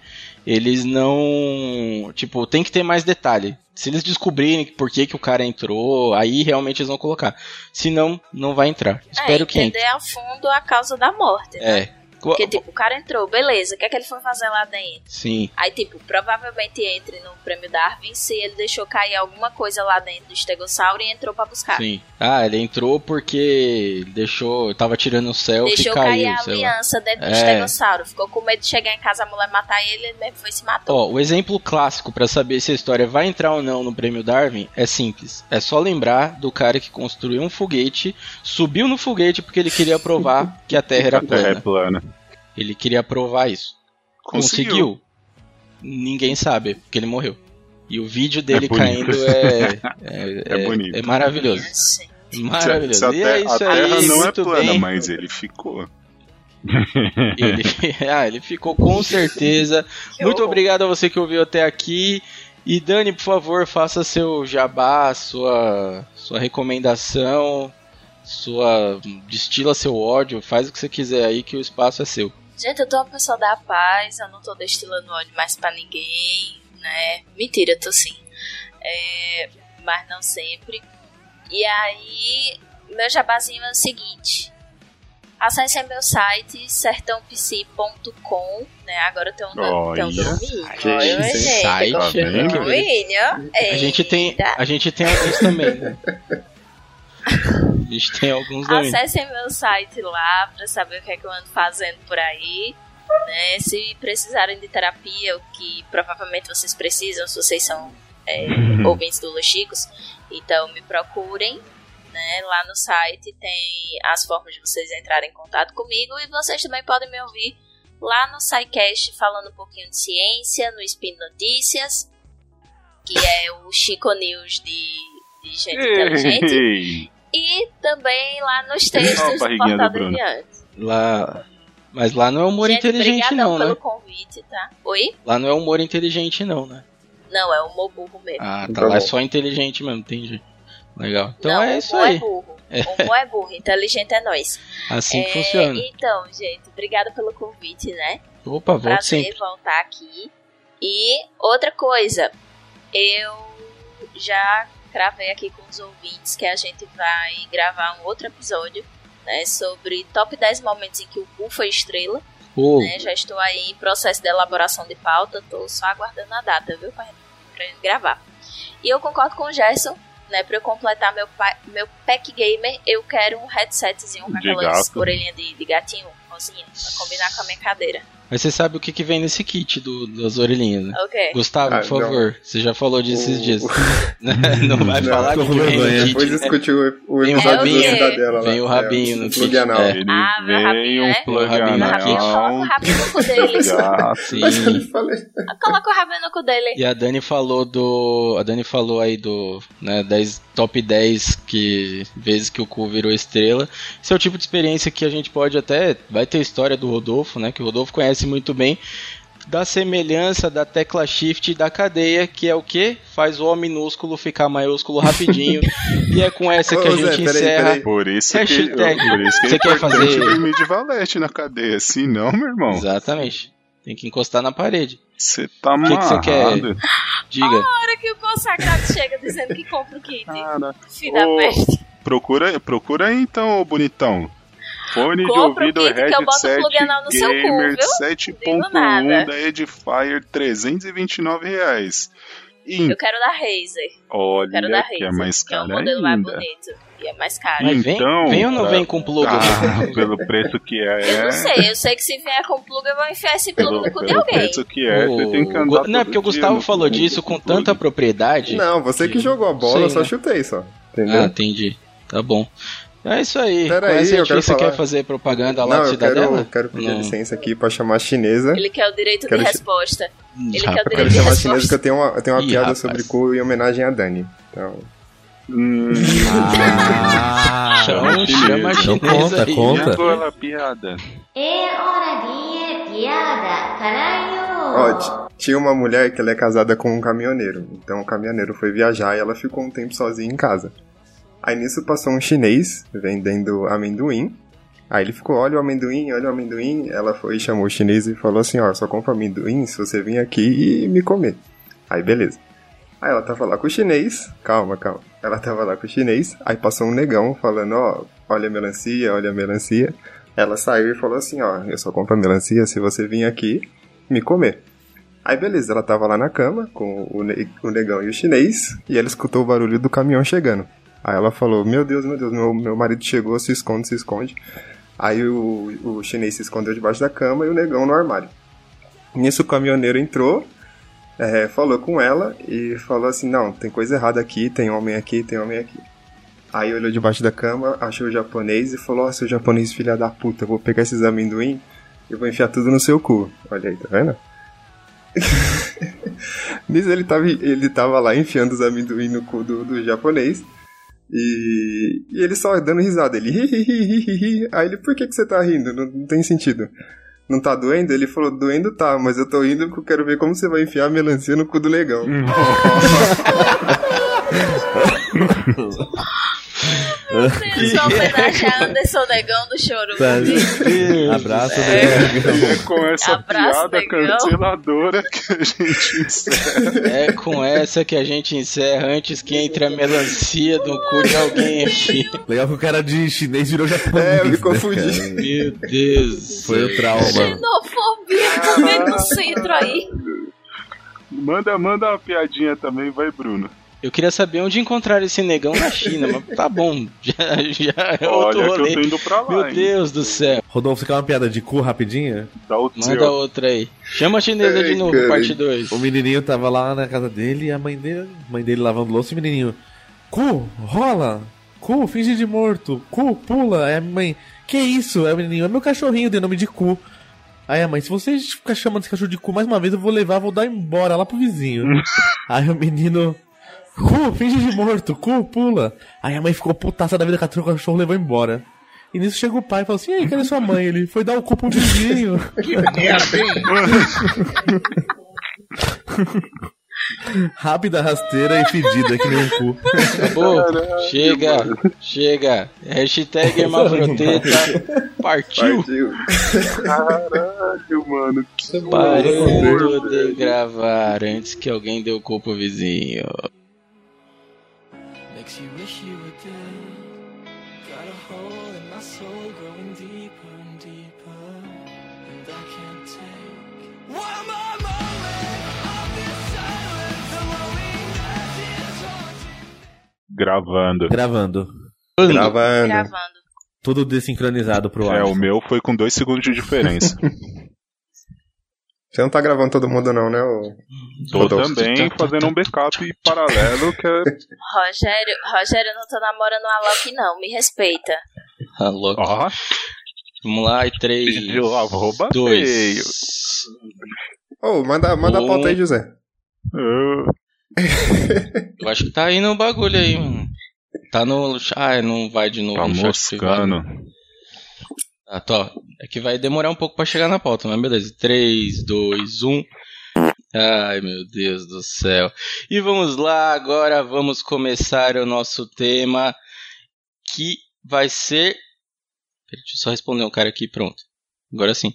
Eles não. Tipo, tem que ter mais detalhe. Se eles descobrirem por que, que o cara entrou, aí realmente eles vão colocar. Se não, não vai entrar. Espero é, que entre. entender a fundo a causa da morte. né? É. Porque, tipo, o cara entrou, beleza, o que é que ele foi fazer lá dentro? Sim. Aí, tipo, provavelmente entre no prêmio Darwin se ele deixou cair alguma coisa lá dentro do estegossauro e entrou pra buscar. Sim. Ah, ele entrou porque deixou. Tava tirando o céu e Deixou caiu. cair a sei lá. aliança dentro do É. estegossauro. Ficou com medo de chegar em casa a mulher matar ele, ele mesmo foi e se matou. Ó, o exemplo clássico pra saber se a história vai entrar ou não no prêmio Darwin é simples. É só lembrar do cara que construiu um foguete, subiu no foguete porque ele queria provar [laughs] que a Terra era A Terra é plana. Ele queria provar isso. Conseguiu? Ninguém sabe, porque ele morreu. E o vídeo dele bonito. caindo é, [laughs] é, É bonito. é maravilhoso. Sim. Maravilhoso. Se a, e é Terra- isso a Terra aí, não é plana, bem. mas ele ficou. Ele, [laughs] ah, ele ficou com certeza. [laughs] Muito obrigado a você que ouviu até aqui. E Dani, por favor, faça seu jabá, sua, sua recomendação, sua destila seu ódio, faz o que você quiser aí que o espaço é seu. Gente, eu tô uma pessoa da paz, eu não tô destilando ódio mais pra ninguém, né? Mentira, eu tô sim. É, mas não sempre. E aí, meu jabazinho é o seguinte. Acesse meu site, sertãopc.com, né? Agora tem um, um domínio. Olha, isso, gente, Site, domínio. A gente tem, a gente tem alguns também, né? [laughs] A gente tem alguns. Acessem meu site lá pra saber o que é que eu ando fazendo por aí. Né? Se precisarem de terapia, o que provavelmente vocês precisam, se vocês são é, ouvintes do Los Chicos, então me procurem. Né? Lá no site tem as formas de vocês entrarem em contato comigo e vocês também podem me ouvir lá no SciCast falando um pouquinho de ciência, no Spin Notícias, que é o Chico News de, de gente [laughs] inteligente. E também lá nos textos do Portal do. Enviante. Lá, mas lá não é humor Gente, inteligente não, pelo né? convite, tá? Oi? Lá não é humor inteligente não, né? Não, é o burro mesmo. Ah, tá Tá lá é bom. só inteligente mesmo, entendi. Legal. Então não, é isso humor aí. é burro. O humor é burro, inteligente é nós. Assim que É, funciona. Então, gente, obrigada pelo convite, né? Opa, volto Prazer sempre. voltar aqui. E outra coisa, eu já gravei aqui com os ouvintes que a gente vai gravar um outro episódio, né, sobre top 10 momentos em que o Bu foi estrela. Ô, né? Já estou aí em processo de elaboração de pauta, estou só aguardando a data, viu, gente gravar. E eu concordo com o Gerson, né, pra eu completar meu, meu pack gamer, eu quero um headsetzinho com aquelas orelhinhas de, de gatinho, rosinha, pra combinar com a minha cadeira. Mas você sabe o que, que vem nesse kit do, das orelhinhas, né? Ok. Gustavo, Ah, por favor, você já falou disso esses dias. [laughs] não vai Não, falar que com vem no Depois kit, né? discutiu o, o Vem o episódio rabinho. da cidadela lá. Vem o rabinho no o kit. plug anal. É. Ele Ah, vem rabinho, um né? plug rabinho, coloco o rabinho no cu dele. [laughs] Eu Sim. não coloco o rabinho no cu dele. E a Dani falou do. A Dani falou aí do. Né, 10, top 10 que vezes que o cu virou estrela. Esse é o tipo de experiência que a gente pode até. Vai ter história do Rodolfo, né? Que o Rodolfo conhece muito bem da semelhança da tecla shift da cadeia, que é o que? Faz o O minúsculo ficar maiúsculo rapidinho. [laughs] e é com essa que a Ô, Zé, gente peraí, encerra. peraí. Por isso que, Hashtag. por isso que Você é quer importante fazer- dormir de valete na cadeia. Se não, meu irmão, Exatamente. Tem que encostar na parede. você tá que que você quer? Diga. Na hora que o consagrado chega dizendo que compra o kit. Cara, Filho da Ô, peste. procura, procura aí então, ô bonitão. Fone Compra o de ouvido kit que eu boto o headset plug anal no seu cu, gamer viu? Digo nada. 7.1 da Edifier 329 reais. E Eu quero da Razer. olha Quero da que é Razer. mais que é o caro modelo mais ainda. bonito. E é mais caro. Mas vem, Então, vem ou não pra- vem com plug? Ah, pelo preço que Eu é. não sei, eu sei que se vier com plug, eu vou enfiar esse plug Pelo, no cu de pelo alguém. preço que é, você tem que O- andar. Não, é todo porque o Gustavo no- falou disso com tanta propriedade. Não, você que jogou a bola, Sei, eu só né? chutei só. Ah, Entendeu? entendi. Tá bom. É isso aí. Pera aí, eu quero você quer fazer propaganda lá Não, de Cidadela? Eu quero, quero pedir licença aqui pra chamar a chinesa. Ele quer o direito quero de resposta. Hum, Ele quer o direito de resposta. Eu quero chamar a chinesa que eu tenho uma, eu tenho uma Ih, piada rapaz. sobre cu em homenagem a Dani. Então... Hum. Ah, [laughs] chama, a chinesa conta, aí. conta. Piada. É hora de piada, caralho. Ó, tinha uma mulher que ela é casada com um caminhoneiro. Então o caminhoneiro foi viajar e ela ficou um tempo sozinha em casa. Aí nisso passou um chinês vendendo amendoim. Aí ele ficou, olha o amendoim, olha o amendoim. Ela foi chamou o chinês e falou assim, ó, só compro amendoim se você vir aqui e me comer. Aí beleza. Aí ela tava lá com o chinês, calma, calma. Ela tava lá com o chinês, aí passou um negão falando, ó, olha a melancia, olha a melancia. Ela saiu e falou assim, ó, eu só compro a melancia se você vir aqui me comer. Aí beleza, ela tava lá na cama com o negão e o chinês, e ela escutou o barulho do caminhão chegando. Aí ela falou, meu Deus, meu Deus, meu, meu marido chegou, se esconde, se esconde. Aí o, o chinês se escondeu debaixo da cama e o negão no armário. Nisso o caminhoneiro entrou, é, falou com ela e falou assim, não, tem coisa errada aqui, tem homem aqui, tem homem aqui. Aí olhou debaixo da cama, achou o japonês e falou, ó, seu japonês filha da puta, vou pegar esses amendoim e vou enfiar tudo no seu cu. Olha aí, tá vendo? [laughs] Nisso ele tava, ele tava lá enfiando os amendoim no cu do, do japonês. E, e ele só dando risada. Ele ri, ri, ri. Aí ele, por que, que você tá rindo? Não, não tem sentido. Não tá doendo? Ele falou, doendo tá, mas eu tô rindo porque eu quero ver como você vai enfiar a melancia no cu do negão. [laughs] [laughs] [laughs] Isso é homenagem a Anderson Negão do Choro. Tá. Abraço, né? É com essa Abraço, piada negão. canceladora que a gente encerra. É com essa que a gente encerra antes que entre a melancia do cu de alguém aqui. Legal que o cara de chinês virou japonês. É, eu me né, confundi. cara? Meu Deus. Foi o trauma. Xenofobia também no centro aí. Manda, manda uma piadinha também, vai, Bruno. Eu queria saber onde encontrar esse negão na China, mas tá bom. [laughs] Já, já é outro Olha que eu rolê. tô indo pra lá, Meu hein? Deus do céu. Rodolfo, você quer uma piada de cu rapidinha? Dá o Manda seu. outra aí. Chama a chinesa de Ai, novo, cara. parte 2. O menininho tava lá na casa dele e a mãe dele, mãe dele lavando louça e o menininho. Cu, rola! Cu, finge de morto! Cu, pula! Aí a mãe, que isso? Aí o menininho, é meu cachorrinho, deu nome de cu. Aí a mãe, se você ficar chamando esse cachorro de cu mais uma vez, eu vou levar, vou dar embora lá pro vizinho. [laughs] Aí o menino. Cu, finge de morto, cu, pula. Aí a mãe ficou putaça da vida com o cachorro levou embora. E nisso chega o pai e fala assim: E aí, cadê sua mãe? Ele foi dar o cu pro vizinho. [laughs] Rápida, rasteira e fedida, que nem um cu. Acabou. chega, chega. Hashtag hermafroteta. Partiu. Partiu. Caralho, mano. Que Parando de gravar antes que alguém dê o cu pro vizinho. Makes you wish you were dead. Got a hole in my soul growing deeper and deeper. And I can't take one more moment of this silence. Is haunting. Gravando. Gravando. Gravando. Gravando. Tudo desincronizado pro ar. É, o meu foi com dois segundos de diferença. [laughs] Você não tá gravando todo mundo não, né? ô? Tô Rodolfo? também fazendo um backup paralelo que é Rogério, Rogério, eu não tô namorando a Loki, não. Me respeita. Alô. Ó, Vamos lá, e três. arroba dois. Ô, manda, manda a pauta aí, José. Ah, Eu acho que tá aí no bagulho aí, mano. Tá no. Ah, não vai de novo Tá moscando. Ah, tô. Que vai demorar um pouco pra chegar na pauta, mas beleza. 3, 2, 1. Ai, meu Deus do céu. E vamos lá, agora vamos começar o nosso tema que vai ser. Deixa eu só responder um cara aqui, pronto. Agora sim.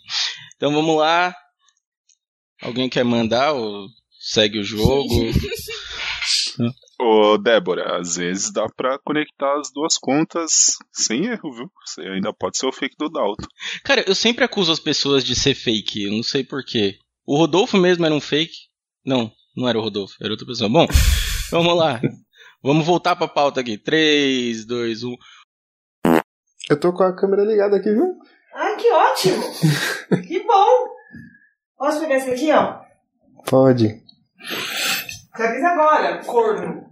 Então vamos lá. Alguém quer mandar ou segue o jogo? [laughs] Ô, Débora, às vezes dá pra conectar as duas contas sem erro, viu? Você ainda pode ser o fake do Dalton. Cara, eu sempre acuso as pessoas de ser fake, eu não sei porquê. O Rodolfo mesmo era um fake? Não, não era o Rodolfo, era outra pessoa. Bom, [laughs] vamos lá. Vamos voltar pra pauta aqui. um. 3, 2, 1. Eu tô com a câmera ligada aqui, viu? Ah, que ótimo! [laughs] que bom! Posso pegar esse aqui, ó? Pode. Você avisa agora, corno.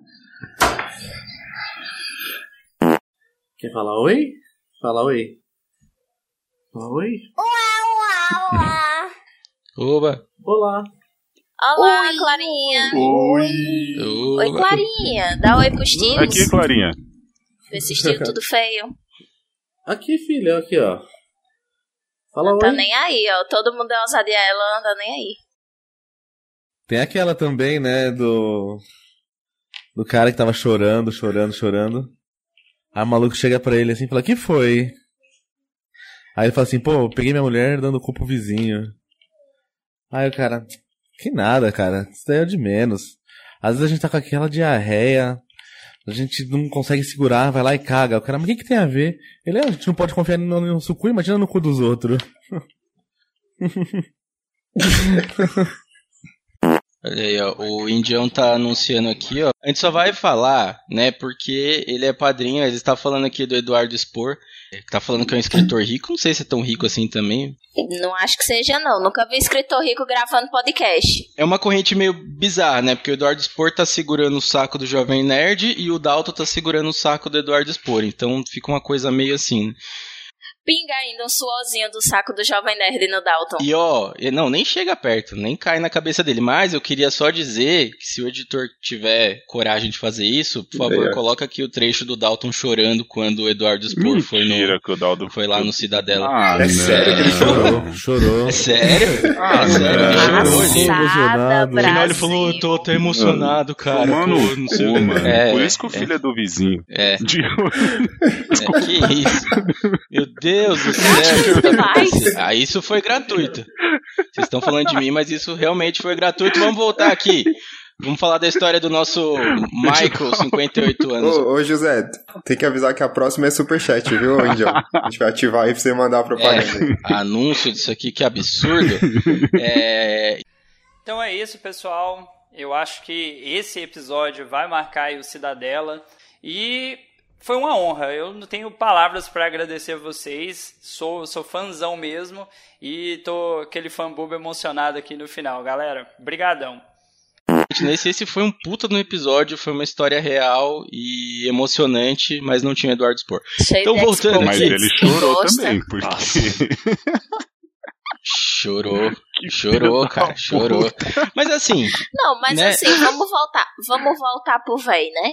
Quer falar oi? Fala oi. Fala oi. [laughs] Oba! Olá. Olá, Clarinha. Oi! Oi, Clarinha. Dá oi pros tios. Aqui, Clarinha. Esses tios tudo feio. Aqui, filha, aqui, ó. Fala Não tá oi. nem aí, ó. Todo mundo é ousadia, ela não tá nem aí. Tem aquela também, né, do. Do cara que tava chorando, chorando, chorando. Aí o maluco chega pra ele assim e fala: Que foi? Aí ele fala assim: Pô, peguei minha mulher dando cu pro vizinho. Aí o cara: Que nada, cara. Isso daí é de menos. Às vezes a gente tá com aquela diarreia. A gente não consegue segurar, vai lá e caga. O cara, mas o que, que tem a ver? Ele, "Ah, a gente não pode confiar no nosso cu, imagina no cu dos outros. [laughs] [laughs] Olha aí, ó. O Indião tá anunciando aqui, ó. A gente só vai falar, né, porque ele é padrinho. Ele está falando aqui do Eduardo Spor. que Tá falando que é um escritor rico. Não sei se é tão rico assim também. Não acho que seja, não. Nunca vi escritor rico gravando podcast. É uma corrente meio bizarra, né? Porque o Eduardo Spor tá segurando o saco do Jovem Nerd e o Dalton tá segurando o saco do Eduardo Spor. Então fica uma coisa meio assim. Pinga ainda um suorzinho do saco do Jovem Nerd no Dalton. E ó, e- não, nem chega perto, nem cai na cabeça dele. Mas eu queria só dizer que se o editor tiver coragem de fazer isso, por favor, É. coloca aqui o trecho do Dalton chorando quando o Eduardo Spor foi, no, que o Dalton foi lá no Cidadela. Ah, É não. sério que ele Chorou, chorou. É sério? Ah, é sério, ele chorou. No final ele falou, eu tô até emocionado, cara. Pô, não sei o cu, quê." mano. É, Por isso que o é, filho é do vizinho. É, De... é, que isso? [laughs] Meu Deus do céu. tá? [laughs] Ah, isso foi gratuito. Vocês estão falando de mim, mas isso realmente foi gratuito. Vamos voltar aqui. Vamos falar da história do nosso Michael, 58 anos. Ô, ô, José, tem que avisar que a próxima é superchat, viu, Indião? A gente vai ativar aí pra você mandar a propaganda. É, anúncio disso aqui, que absurdo. É, Então é isso, pessoal. Eu acho que esse episódio vai marcar aí o Cidadela. E foi uma honra. Eu não tenho palavras para agradecer a vocês. Sou, sou fãzão mesmo. E tô aquele fanbobo emocionado aqui no final, galera. Brigadão. nesse, esse foi um puta no episódio, foi uma história real e emocionante, mas não tinha Eduardo Spor. Cheio Então, de voltando expos. Mas aqui. ele chorou Gosta. também, porque. [laughs] Chorou, [laughs] Que chorou, cara, chorou. Mas assim, Não, mas Né? assim, vamos voltar. Vamos voltar pro véi, né?